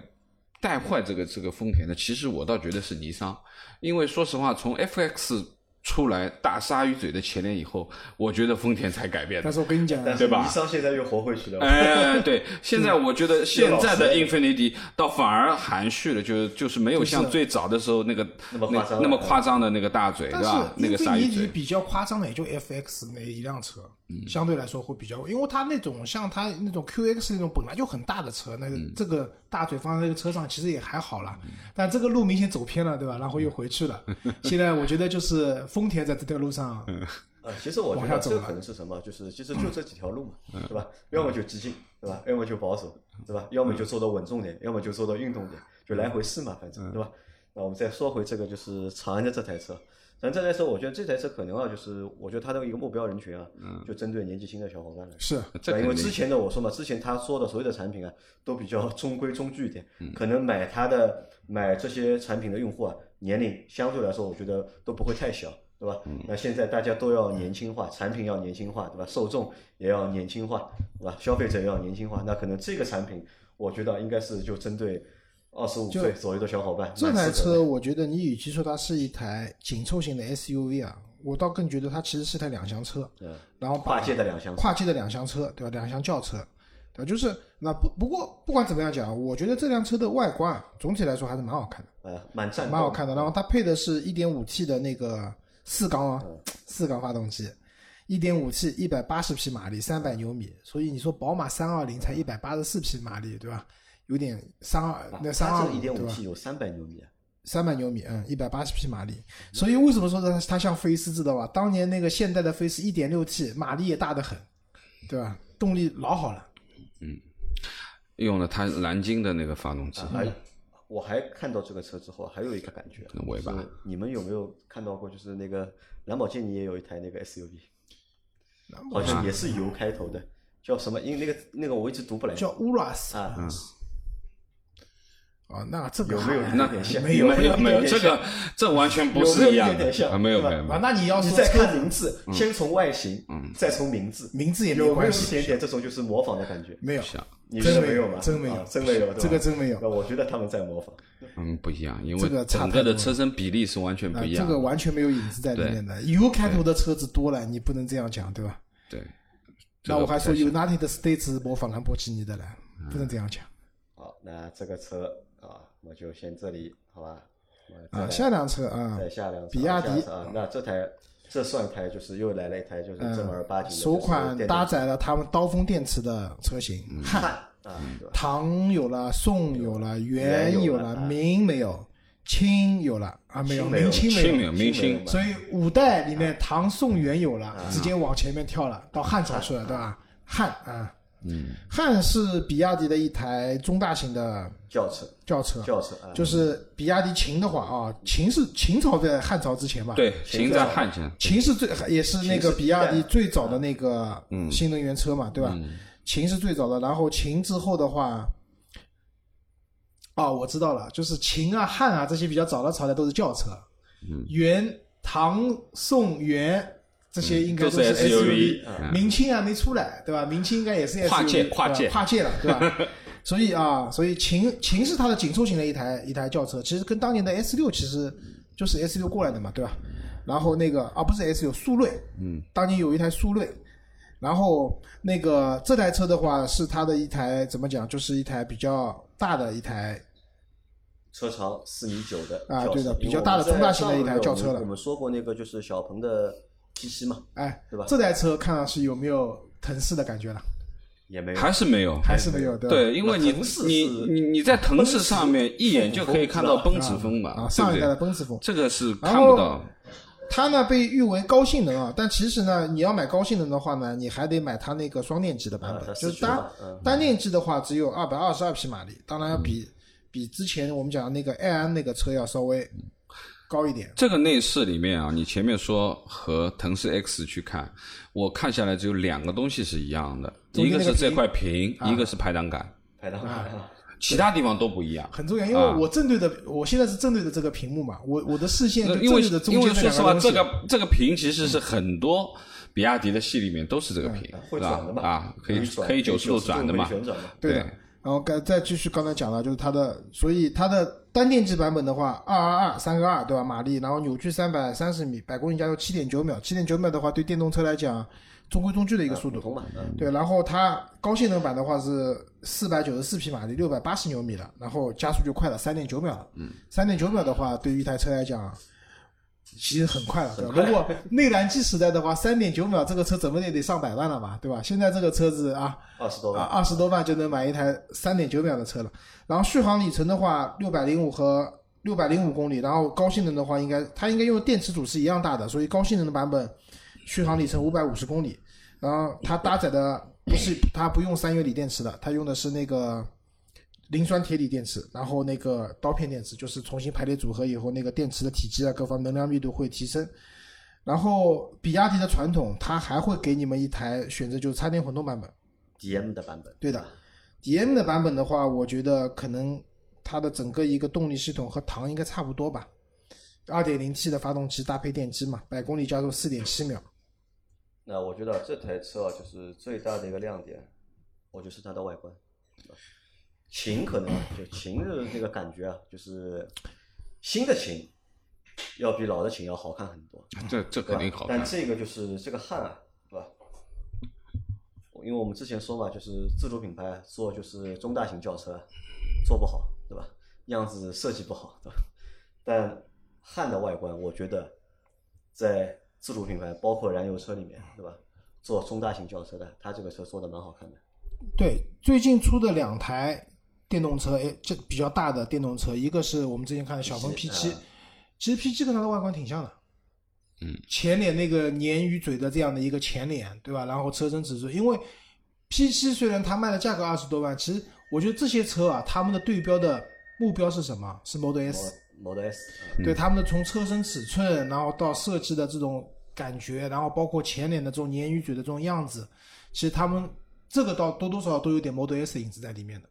带坏这个这个丰田的，其实我倒觉得是尼桑，因为说实话，从 FX 出来大鲨鱼嘴的前脸以后，我觉得丰田才改变的但。是我跟你讲，但是对吧尼桑现在又活回去了，哎，对，现在我觉得现在的又老实 Infinity 倒反而含蓄了，就是就是没有像最早的时候那个那么夸张那么夸张的那个大嘴，是吧？那个鲨鱼嘴。尼迪比较夸张的也就 FX 那一辆车，嗯相对来说会比较，因为它那种像它那种 QX 那种本来就很大的车，那个嗯这个大腿放在那个车上其实也还好啦，但这个路明显走偏了，对吧？然后又回去了。现在我觉得就是丰田在这条路上，呃，其实我觉往下走了得这个可能是什么？就是其实就这几条路嘛，对吧？要么就激进，对吧？要么就保守，对吧？要么就做到稳重点，要么就做到运动点，就来回试嘛，反正对吧？那我们再说回这个，就是长安的这台车。长安这台车，我觉得这台车可能啊，就是我觉得它的一个目标人群啊，就针对年纪轻的小伙伴来。是因为之前的我说嘛，之前他说的所有的产品啊，都比较中规中矩一点，可能买它的买这些产品的用户啊，年龄相对来说我觉得都不会太小，对吧？那现在大家都要年轻化，产品要年轻化，对吧？受众也要年轻化，对吧？消费者也要年轻化，那可能这个产品，我觉得应该是就针对二十五岁左右的小伙伴。这台车，我觉得你与其说它是一台紧凑型的 SUV 啊，我倒更觉得它其实是台两厢车，嗯然后跨界的两厢车跨界的两厢车，对吧？两厢轿车，对吧？就是那不不过不管怎么样讲，我觉得这辆车的外观啊总体来说还是蛮好看的，呃，蛮赞，蛮好看的。然后它配的是一点五 T 的那个四缸啊，四缸发动机一点五 T，一百八十匹马力三百牛米。所以你说宝马三二零才一百八十四匹马力，对吧？有点三二那三二一点对吧？五 T 有三百牛米啊，三百牛米，嗯，一百八十匹马力。所以为什么说它它像飞斯知道吧？当年那个现代的飞斯一点六 T，马力也大得很，对吧？动力老好了。嗯用了它蓝鲸的那个发动机，还我还看到这个车之后，还有一个感觉，那尾巴就是你们有没有看到过？就是那个兰博基尼也有一台那个 SUV，好像也是油开头的，叫什么？因为那个那个我一直读不来。叫乌拉斯啊，啊，那这个有没有那点像？没有没有没有，这个这完全不是一样的点点像啊，没有没有没有，啊？那你要你再看名字，先从外形，嗯再从名字，名字也没有没有一关系，点点这种就是模仿的感觉？没有，像你觉真没有吗？真没有啊真没有，这个真没有那我觉得他们在模仿。嗯不一样，因为这个差整个的车身比例是完全不啊，一样的。这个完全没有影子在里面的。U 开头的车子多了，你不能这样讲，对吧？对，那我还说 United States 模仿兰博基尼的了，不能这样讲好，那这个车啊，我就先这里，好吧？我啊。下辆车啊，再下辆车比亚迪啊，那这台这算台就是又来了一台就是正儿八经的，嗯首款搭载了他们刀锋电池的车型，汉唐有了，宋有了，元元有了，有了啊明没有，清有了啊，没有，清没有明清没有。明清所以五代里面唐宋元有了，啊直接往前面跳了，到汉朝去了，对吧？汉啊，嗯，汉是比亚迪的一台中大型的轿车，轿车，轿车啊，就是比亚迪秦的话啊，秦是秦朝在汉朝之前吧？，对，秦在汉前，秦是最也是那个比亚迪最早的那个新能源车嘛，对吧？秦是最早的，然后秦之后的话，哦，我知道了，就是秦啊、汉啊这些比较早的朝代都是轿车，元、唐、宋、元这些应该都是 SUV，SUV 明清还没出来，对吧？明清应该也是 SUV，跨界跨界。跨界了，对吧？所以啊，所以秦秦是它的紧凑型的一台一台轿车，其实跟当年的 S 六其实就是 S 六过来的嘛，对吧？然后那个啊，不是 S 六，速锐，嗯，当年有一台速锐，然后那个这台车的话是它的一台怎么讲，就是一台比较大的一台车长四米九的啊对的比较大的中大型的一台轿车了。我们我们说过那个就是小鹏的 P 七嘛，哎，对吧？这台车看上去有没有腾势的感觉了？也没有，还是没有。还是没有，对？对，因为你你你你在腾势上面一眼就可以看到奔驰风嘛，啊，上一代的？奔驰风，这个是看不到。它呢被誉为高性能啊，但其实呢，你要买高性能的话呢，你还得买它那个双电机的版本，就是单单电机的话只有二百二十二匹马力，当然要比、比之前我们讲的那个爱安那个车要稍微高一点。这个内饰里面啊，你前面说和腾势 X 去看，我看下来只有两个东西是一样的，一个个是这块屏，一个是排挡杆，排档杆，其他地方都不一样。很重要，因为我正对的，我现在是正对着这个屏幕嘛，我我的视线因为正对着中因为间说实话。这个这个屏其实是很多比亚迪的系里面都是这个屏，是会转的嘛？吧？啊，可以可以九九十度转的嘛回。旋转嘛？对的。然后刚再继续刚才讲了，就是它的，所以它的单电机版本的话，二二二三个二对吧？马力，然后扭矩三百三十米，百公里加速七点九秒，七点九秒的话，对电动车来讲中规中矩的一个速度。对，然后它高性能版的话是四百九十四匹马力，六百八十牛米的，然后加速就快了三点九秒了。嗯，三点九秒的话，对于一台车来讲，其实很快了。对吧？如果内燃机时代的话，三点九秒这个车怎么也得上百万了吧，对吧？现在这个车子啊，啊，二十多万，二十多万就能买一台三点九秒的车了。然后续航里程的话，六百零五和六百零五公里，然后高性能的话，应该它应该用的电池组是一样大的，所以高性能的版本续航里程五百五十公里。然后它搭载的不是它不用三元锂电池的，它用的是那个磷酸铁锂电池，然后那个刀片电池，就是重新排列组合以后，那个电池的体积啊各方能量密度会提升。然后比亚迪的传统，它还会给你们一台选择，就是插电混动版本。DM 的版本，对的，DM 的版本的话，我觉得可能它的整个一个动力系统和唐应该差不多吧，二点零 T 的发动机搭配电机嘛，百公里加速四点七秒。那我觉得这台车啊，就是最大的一个亮点，我就是它的外观。秦可能啊就秦的那个感觉啊，就是新的秦要比老的秦要好看很多，这这肯定好看但。这个就是这个汉啊，对吧？因为我们之前说嘛，就是自主品牌做就是中大型轿车做不好，对吧？样子设计不好，对吧？但汉的外观，我觉得在自主品牌，包括燃油车里面，对吧？做中大型轿车的，它这个车做的蛮好看的。对，最近出的两台电动车，哎，这比较大的电动车，一个是我们之前看的小鹏 P 七啊，其实 P 七跟它的外观挺像的。嗯，前脸那个鲶鱼嘴的这样的一个前脸，对吧？然后车身尺寸，因为 P 七虽然它卖的价格二十多万，其实我觉得这些车啊，他们的对标的目标是什么？是 Model S。Model S，啊对他们的从车身尺寸，然后到设计的这种感觉，然后包括前脸的这种鲶鱼嘴的这种样子，其实他们这个倒多多少少都有点 Model S 的影子在里面的。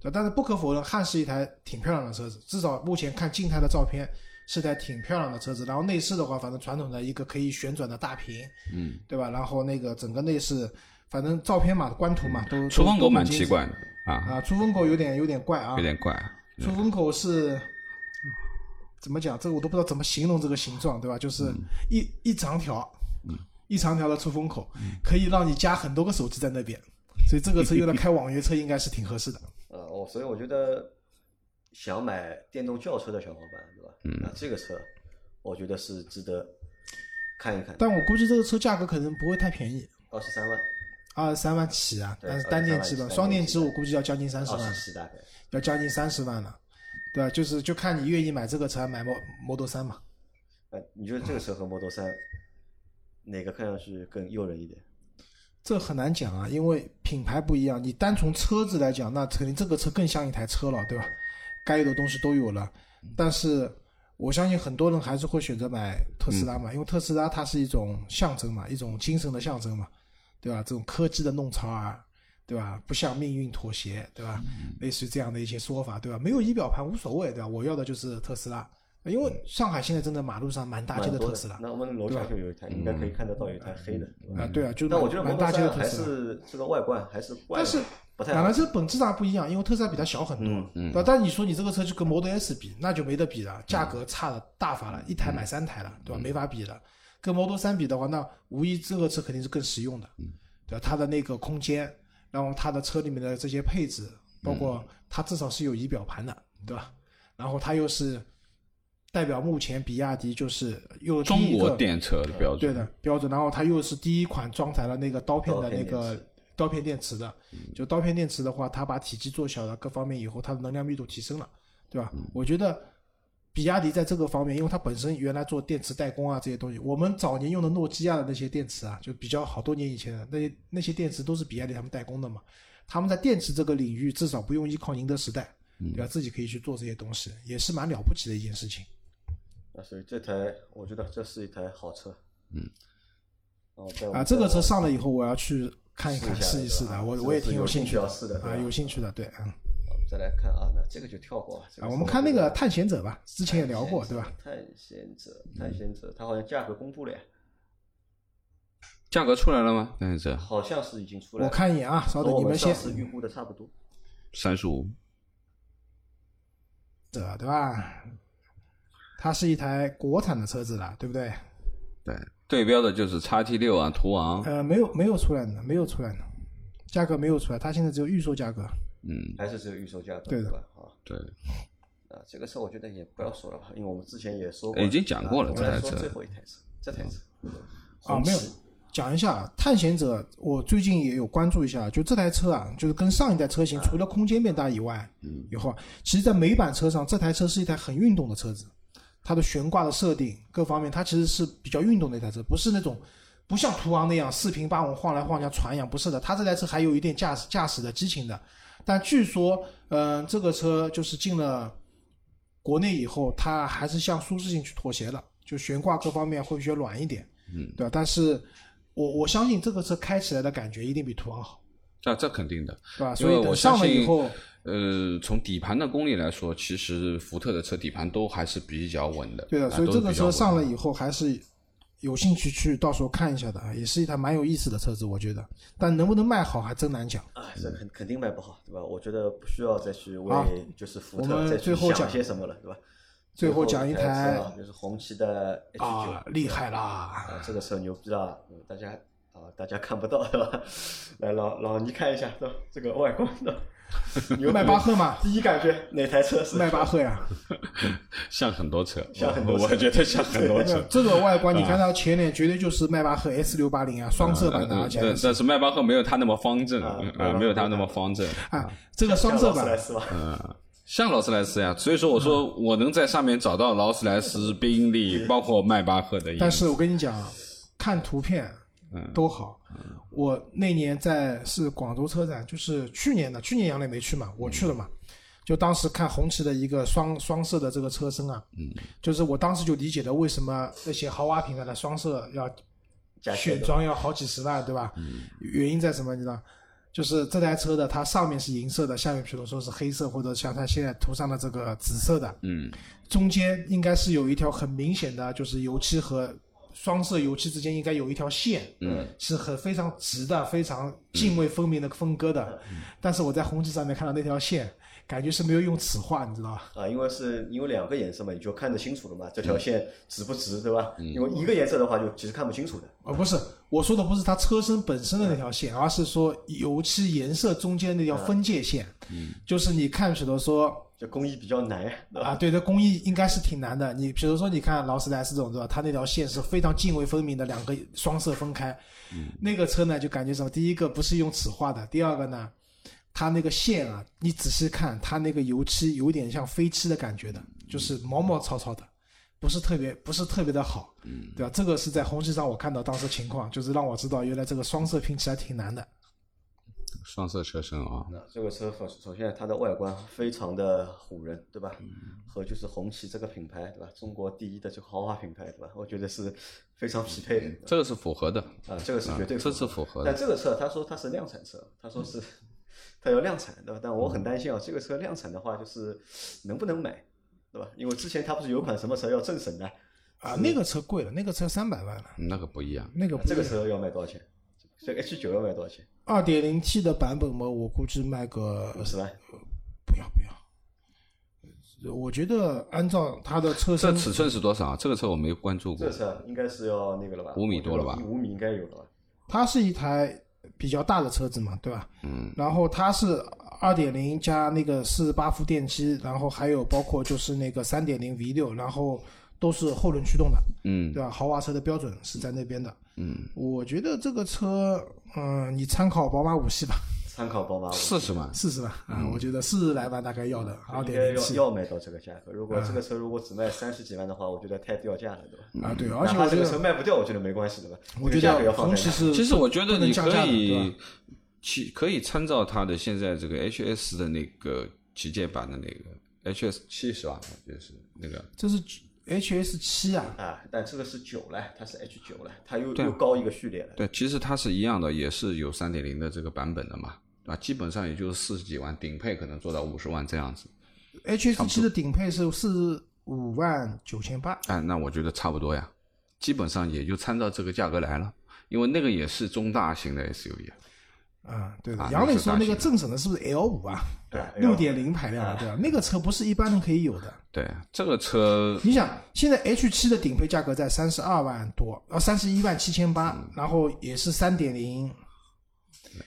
对，但是不可否认，汉是一台挺漂亮的车子，至少目前看静态的照片是台挺漂亮的车子。然后内饰的话，反正传统的一个可以旋转的大屏，嗯，对吧？然后那个整个内饰，反正照片嘛、官图嘛，都出风口蛮奇怪的啊，啊，出风口有点有点怪啊，有点怪。出风口是怎么讲？这个我都不知道怎么形容这个形状，对吧？就是一、一长条，一长条的出风口，可以让你加很多个手机在那边，所以这个车用来开网约车应该是挺合适的。呃，我所以我觉得想买电动轿车的小伙伴，对吧？嗯那这个车我觉得是值得看一看。但我估计这个车价格可能不会太便宜，二十三万，二十三万起啊，但是单电机23的双电机我估计要将近三十万。要将近三十万了，对吧？就是就看你愿意买这个车，还买 Mo- Model 三嘛。呃，你觉得这个车和 Model 三哪个看上去更诱人一点？这很难讲啊，因为品牌不一样。你单从车子来讲，那肯定这个车更像一台车了，对吧？该有的东西都有了。但是我相信很多人还是会选择买特斯拉嘛，因为特斯拉它是一种象征嘛，一种精神的象征嘛，对吧？这种科技的弄潮儿，对吧？不向命运妥协，对吧？类似于这样的一些说法，对吧？没有仪表盘无所谓，对吧？我要的就是特斯拉，因为上海现在真的马路上满大街的的特斯拉。那我们楼下就有一台，应该可以看得到有一台黑的。啊，对啊，就但我觉得满大街的还特斯拉。是这个外观还是怪但是不太好两台。车本质上不一样，因为特斯拉比它小很多，嗯对吧？但你说你这个车就跟 Model S 比，那就没得比了，价格差的大发了，一台买三台了，对吧？没法比了。跟 Model 3比的话，那无疑这个车肯定是更实用的，对吧？它的那个空间，然后它的车里面的这些配置，包括它至少是有仪表盘的，对吧？然后它又是代表目前比亚迪就是又中国电车的标准对，的标准，然后它又是第一款装载了那个刀片的那个刀片电池的，就刀片电池的话，它把体积做小了，各方面以后它的能量密度提升了，对吧？我觉得比亚迪在这个方面，因为它本身原来做电池代工啊这些东西，我们早年用的诺基亚的那些电池啊，就比较好多年以前的那些那些电池都是比亚迪他们代工的嘛，他们在电池这个领域至少不用依靠宁德时代，对吧？自己可以去做这些东西，也是蛮了不起的一件事情。啊，所以这台我觉得这是一台好车。嗯。啊，这个车上了以后，我要去看一看、试一试的，我我也挺有兴兴趣的趣要试的啊，有兴趣的，对，嗯再来看啊，那这个就跳过啊。这个啊，我们看那个探险者吧，之前也聊过，对吧？？探险者，探险者，它好像价格公布了呀，价格出来了吗？但是这好像是已经出来了。我看一眼啊，稍等，我们你们先预估的差不多。三十五，者对吧？它是一台国产的车子了，对不对？对，对标的就是叉 T 六啊，途昂，呃，没有没有出来的，没有出来的，价格没有出来，它现在只有预售价格。嗯，还是只有预售价格，对的。吧？啊，对，啊，这个车我觉得也不要说了吧，因为我们之前也说过，已经讲过了啊我们来这台车说最后一台车，这台车。啊，没有。讲一下探险者，我最近也有关注一下，就这台车啊，就是跟上一代车型除了空间变大以外，以后啊，其实在美版车上，这台车是一台很运动的车子，它的悬挂的设定各方面，它其实是比较运动的一台车，不是那种不像途昂那样四平八稳晃来晃去船一样，不是的，它这台车还有一点驾驶驾驶的激情的。但据说，嗯、这个车就是进了国内以后，它还是向舒适性去妥协了，就悬挂各方面会比较软一点，嗯，对吧？但是我我相信这个车开起来的感觉一定比途昂好，这这肯定的，对吧？所以等上了以后，呃，从底盘的功力来说，其实福特的车底盘都还是比较稳的。对的，啊所以这个车上了。以后还是有兴趣去到时候看一下的啊，也是一台蛮有意思的车子，我觉得。但能不能卖好还真难讲。啊，这肯肯定卖不好，对吧？我觉得不需要再去为就是福特再去想最后讲些什么了，对吧？最后后讲一台就是红旗的 H 九、啊，厉害啦！啊，这个车牛逼啦，嗯大家啊，大家看不到对吧？来，老老倪看一下，对吧？这个外观的，迈巴赫吗，第一感觉哪台车是迈巴赫呀，像很多车，像很多车我觉得像很多车。这个外观你看它前脸绝对就是迈巴赫 S 六八零啊，双色版的，而且但是但是迈巴赫没有它那么方正啊啊，没有它那么方正。啊，这个双色版斯吧？嗯，像劳斯莱斯呀，所以说我说我能在上面找到劳斯莱斯、宾利，包括迈巴赫的。但是我跟你讲，看图片嗯都好。我那年在是广州车展，就是去年的，去年杨磊没去嘛，我去了嘛。就当时看红旗的一个双双色的这个车身啊，嗯，就是我当时就理解了为什么那些豪华品牌的双色要选装要好几十万，对吧？嗯原因在什么？你知道？就是这台车的它上面是银色的，下面比如说是黑色，或者像它现在涂上的这个紫色的，嗯，中间应该是有一条很明显的，就是油漆和双色油漆之间应该有一条线，嗯，是很非常直的、非常泾渭分明的分割的。但是我在红旗上面看到那条线，感觉是没有用尺画，你知道吧？啊，因为是因为两个颜色嘛，你就看得清楚了嘛，这条线直不直，对吧？嗯因为一个颜色的话，就其实看不清楚的。呃，不是，我说的不是它车身本身的那条线，而是说油漆颜色中间那条分界线。嗯，就是你看，比如说就工艺比较难，啊，对这，工艺应该是挺难的。你比如说，你看劳斯莱斯这种，对吧？它那条线是非常泾渭分明的，两个双色分开。那个车呢，就感觉什么？第一个不是用纸画的，第二个呢，它那个线啊，你仔细看，它那个油漆有点像飞漆的感觉的，就是毛毛糙糙的，不是特别不是特别的好，对吧？这个是在红旗上我看到当时情况，就是让我知道原来这个双色拼起来挺难的。双色车身啊，那这个车首首先它的外观非常的唬人，对吧？和就是红旗这个品牌，对吧？中国第一的这个豪华品牌，对吧？我觉得是非常匹配的。这个是符合的。啊，这个是绝对这是符合的。但这个车他说它是量产车，他说是它要量产，对吧？但我很担心啊，这个车量产的话，就是能不能买，对吧？因为之前它不是有款什么车要政审的，啊，那个车贵了，那个车三百万了，那个不一样，那个不这个车要卖多少钱？这个 H 九要卖多少钱？二点零 T 的版本嘛，我估计卖个五十万。不要不要。我觉得按照它的车身，这尺寸是多少啊？这个车我没关注过这个。车应该是要那个了吧？五米多了吧五米应该有了吧？它是一台比较大的车子嘛，对吧？嗯。然后它是二点零加那个四十八伏电机，然后还有包括就是那个三点零 V 六，然后都是后轮驱动的，嗯对吧？豪华车的标准是在那边的。嗯，我觉得这个车，嗯、你参考宝马五系吧，参考宝马五，四十万，四十万啊，我觉得四十来万大概要的，二点零 T 要要卖到这个价格。如果这个车如果只卖三十几万的话，我觉得太掉价了，对吧？啊，对，而且这个车我觉得，卖不掉，我觉得没关系，对吧？我觉得价格要得放在哪红旗是，其实我觉得你可以吧，其可以参照它的现在这个 HS 的那个旗舰版的那个 HS 七十万？就是那个这是 HS 七啊，啊，但这个是九了，它是 H 九了，它又对又高一个序列了。对，其实它是一样的，也是有三点零的这个版本的嘛，啊，基本上也就是四十几万，顶配可能做到五十万这样子。HS 七的顶配是四十五万九千八，哎，那我觉得差不多呀，基本上也就参照这个价格来了，因为那个也是中大型的 SUV 啊。啊，对。杨磊说那个正审的是不是 L 五啊？对六点零排量的，对吧？那个车不是一般人可以有的。对，这个车你想，现在 H 七的顶配价格在三十二万多，呃，三十一万七千八，然后也是三点零，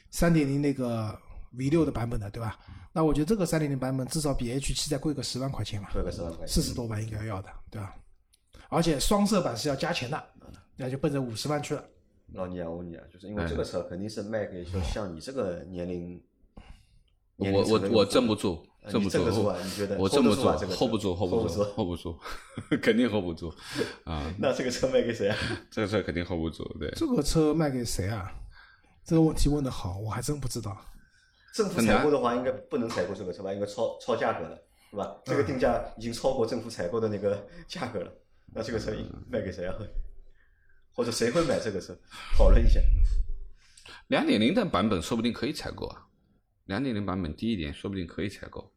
三点零那个 V 六的版本的，对吧？那我觉得这个三点零版本至少比 H 七再贵个十万块钱吧，贵个十万块钱。四十多万应该要的，对吧？而且双色版是要加钱的，那就奔着五十万去了。老倪啊，我问你啊，就是因为这个车肯定是卖给就像你这个年龄，年我我我镇不住，呃镇不住你镇得住啊你觉得我镇不住啊这个，hold 不住，hold 不住住，hold 不住，肯定 hold 不住 啊！那这个车卖给谁啊？这个车肯定 hold 不住，对。这个车卖给谁啊？这个问题问的好，我还真不知道。政府采购的话，应该不能采购这个车吧？应该超超价格了，是吧？这个定价已经超过政府采购的那个价格了。那这个车卖给谁啊？或者谁会买这个车？讨论一下。两点零的版本说不定可以采购啊，两点零版本低一点，说不定可以采购，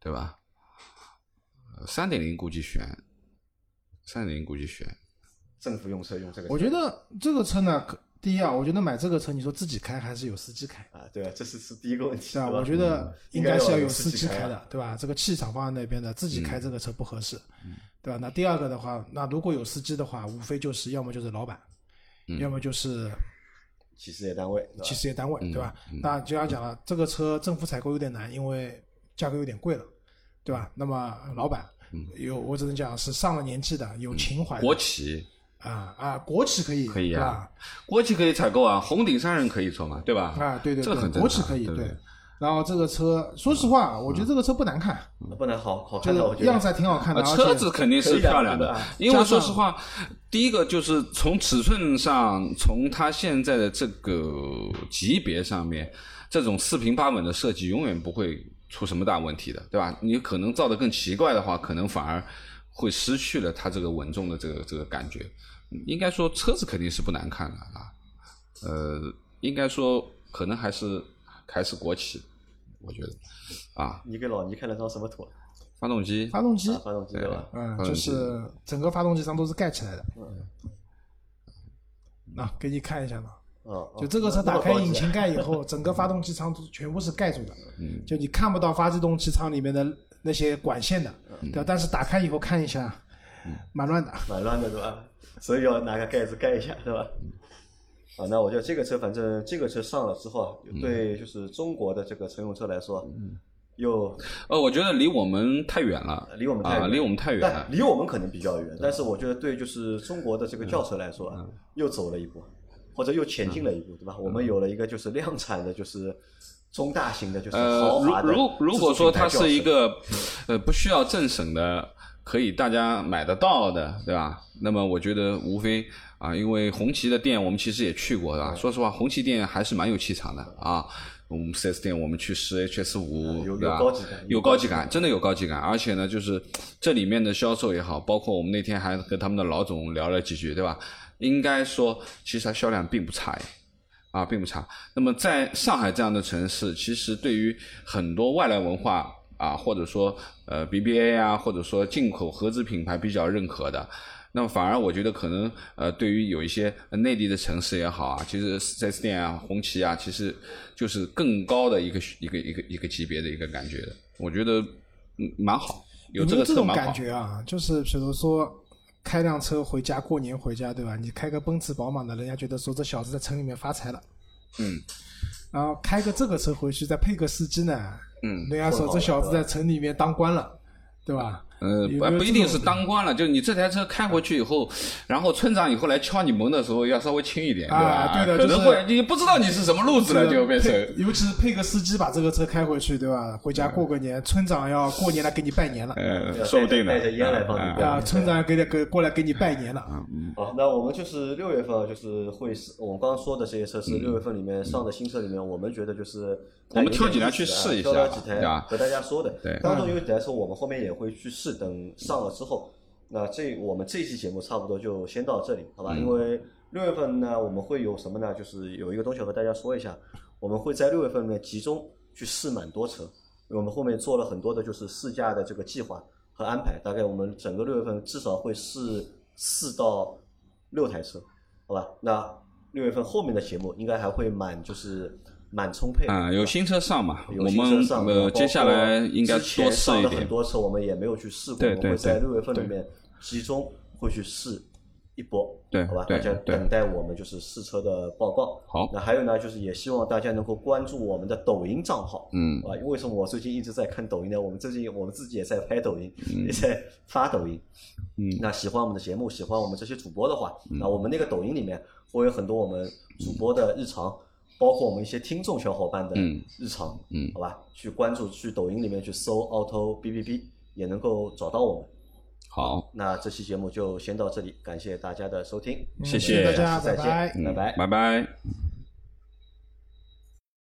对吧？三点零估计悬，三点零估计悬。政府用车用这个车，我觉得这个车呢，可第一啊，我觉得买这个车，你说自己开还是有司机开，啊，对啊，这是是第一个问题，对吧？对吧我觉得应应该是要有司司机开的，对吧？这个气场放在那边的，自己开这个车不合适，对吧？那第二个的话，那如果有司机的话，无非就是要么就是老板，要么就是企事业单位，企事业单位，对吧？那就像讲了，这个车政府采购有点难，因为价格有点贵了，对吧？那么老板有，我只能讲是上了年纪的，有情怀的国企啊啊，国企可以，可以啊？国企可以采购啊，红顶商人可以做嘛，对吧？啊，对对对，这个很正常国企可以对。然后这个车，说实话，我觉得这个车不难看，不能好好看的，我觉得是样子还挺好看的，车子肯定是漂亮的，因为说实话，第一个就是从尺寸上，从它现在的这个级别上面，这种四平八稳的设计永远不会出什么大问题的，对吧？你可能造的更奇怪的话，可能反而会失去了它这个稳重的这个这个感觉。应该说车子肯定是不难看的啊，呃，应该说可能还是还是国企，我觉得啊，你给老倪看了张什么图？发动机发动机啊，发动机对吧？嗯，就是整个发动机舱都是盖起来的。嗯啊，给你看一下嘛，嗯，就这个车打开引擎 盖以后，整个发动机舱都全部是盖住的，就你看不到发动机舱里面的那些管线的，对吧？但是打开以后看一下，蛮乱的。蛮乱的，对吧？所以要拿个盖子盖一下，是吧？啊，那我觉得这个车，反正这个车上了之后啊，对，就是中国的这个乘用车来说，又呃，我觉得离我们太远了，啊，离我们太远离我们太远了。离我们可能比较远，但是我觉得对就是中国的这个轿车来说又走了一步，或者又前进了一步，对吧？我们有了一个就是量产的，就是中大型的，就是呃豪，华的如如如果说它是一个呃不需要政审的，可以大家买得到的，对吧？那么我觉得无非啊，因为红旗的店我们其实也去过，对吧？说实话，红旗店还是蛮有气场的啊。我们四 S 店我们去试 HS 五，有对吧？有高级感有高级感，真的有高级感。而且呢，就是这里面的销售也好，包括我们那天还跟他们的老总聊了几句，对吧？应该说，其实它销量并不差耶。啊，并不差。那么在上海这样的城市，其实对于很多外来文化啊，或者说呃 BBA 啊，或者说进口合资品牌比较认可的，那么反而我觉得可能呃，对于有一些呃内地的城市也好啊，其实四 S 店啊、红旗啊，其实就是更高的一个一个一个一个级别的一个感觉的。我觉得嗯蛮好，有这个车蛮好感。觉啊？就是比如说开辆车回家，过年回家，对吧？你开个奔驰、宝马的，人家觉得说这小子在城里面发财了。嗯。然后开个这个车回去，再配个司机呢，嗯人家说这小子在城里面当官了，对吧？呃，不不一定是当官了，就你这台车开回去以后，然后村长以后来敲你门的时候要稍微轻一点，对吧？啊对的就是可能会你不知道你是什么路子了，就变成，尤其是配个司机把这个车开回去，对吧？回家过个年，村长要过年来给你拜年了，呃，要说不定呢。带着烟来帮你啊村长给你给过来给你拜年了。好，那我们就是六月份啊就是会是我们刚刚说的这些车是六月份里面上的新车里面，我们觉得就是我们挑几台去试一下挑几台对吧和大家说的。对当中有几台车我们后面也会去试，等上了之后，那这我们这期节目差不多就先到这里，好吧？因为六月份呢，我们会有什么呢？就是有一个东西要和大家说一下，我们会在六月份里面集中去试蛮多车，我们后面做了很多的就是试驾的这个计划和安排，大概我们整个六月份至少会试四到六台车，好吧？那六月份后面的节目应该还会蛮就是蛮充沛的啊，有新车上嘛，有新车上，包呃接下来应该多试上的一点。很多车我们也没有去试过，对对我们会在对六月份里面集中会去试一波，对好吧？大家等待我们就是试车的报告。好那还有呢，就是也希望大家能够关注我们的抖音账号，嗯啊，为什么我最近一直在看抖音呢？我们最近我们自己也在拍抖音，嗯也在发抖音。嗯，那喜欢我们的节目，喜欢我们这些主播的话，嗯那我们那个抖音里面会有很多我们主播的日常，包括我们一些听众小伙伴的嗯日常，嗯好吧？去关注，去抖音里面去搜 “auto B B B”，也能够找到我们。好，那这期节目就先到这里，感谢大家的收听，谢谢大家，再拜拜见，拜拜。拜拜。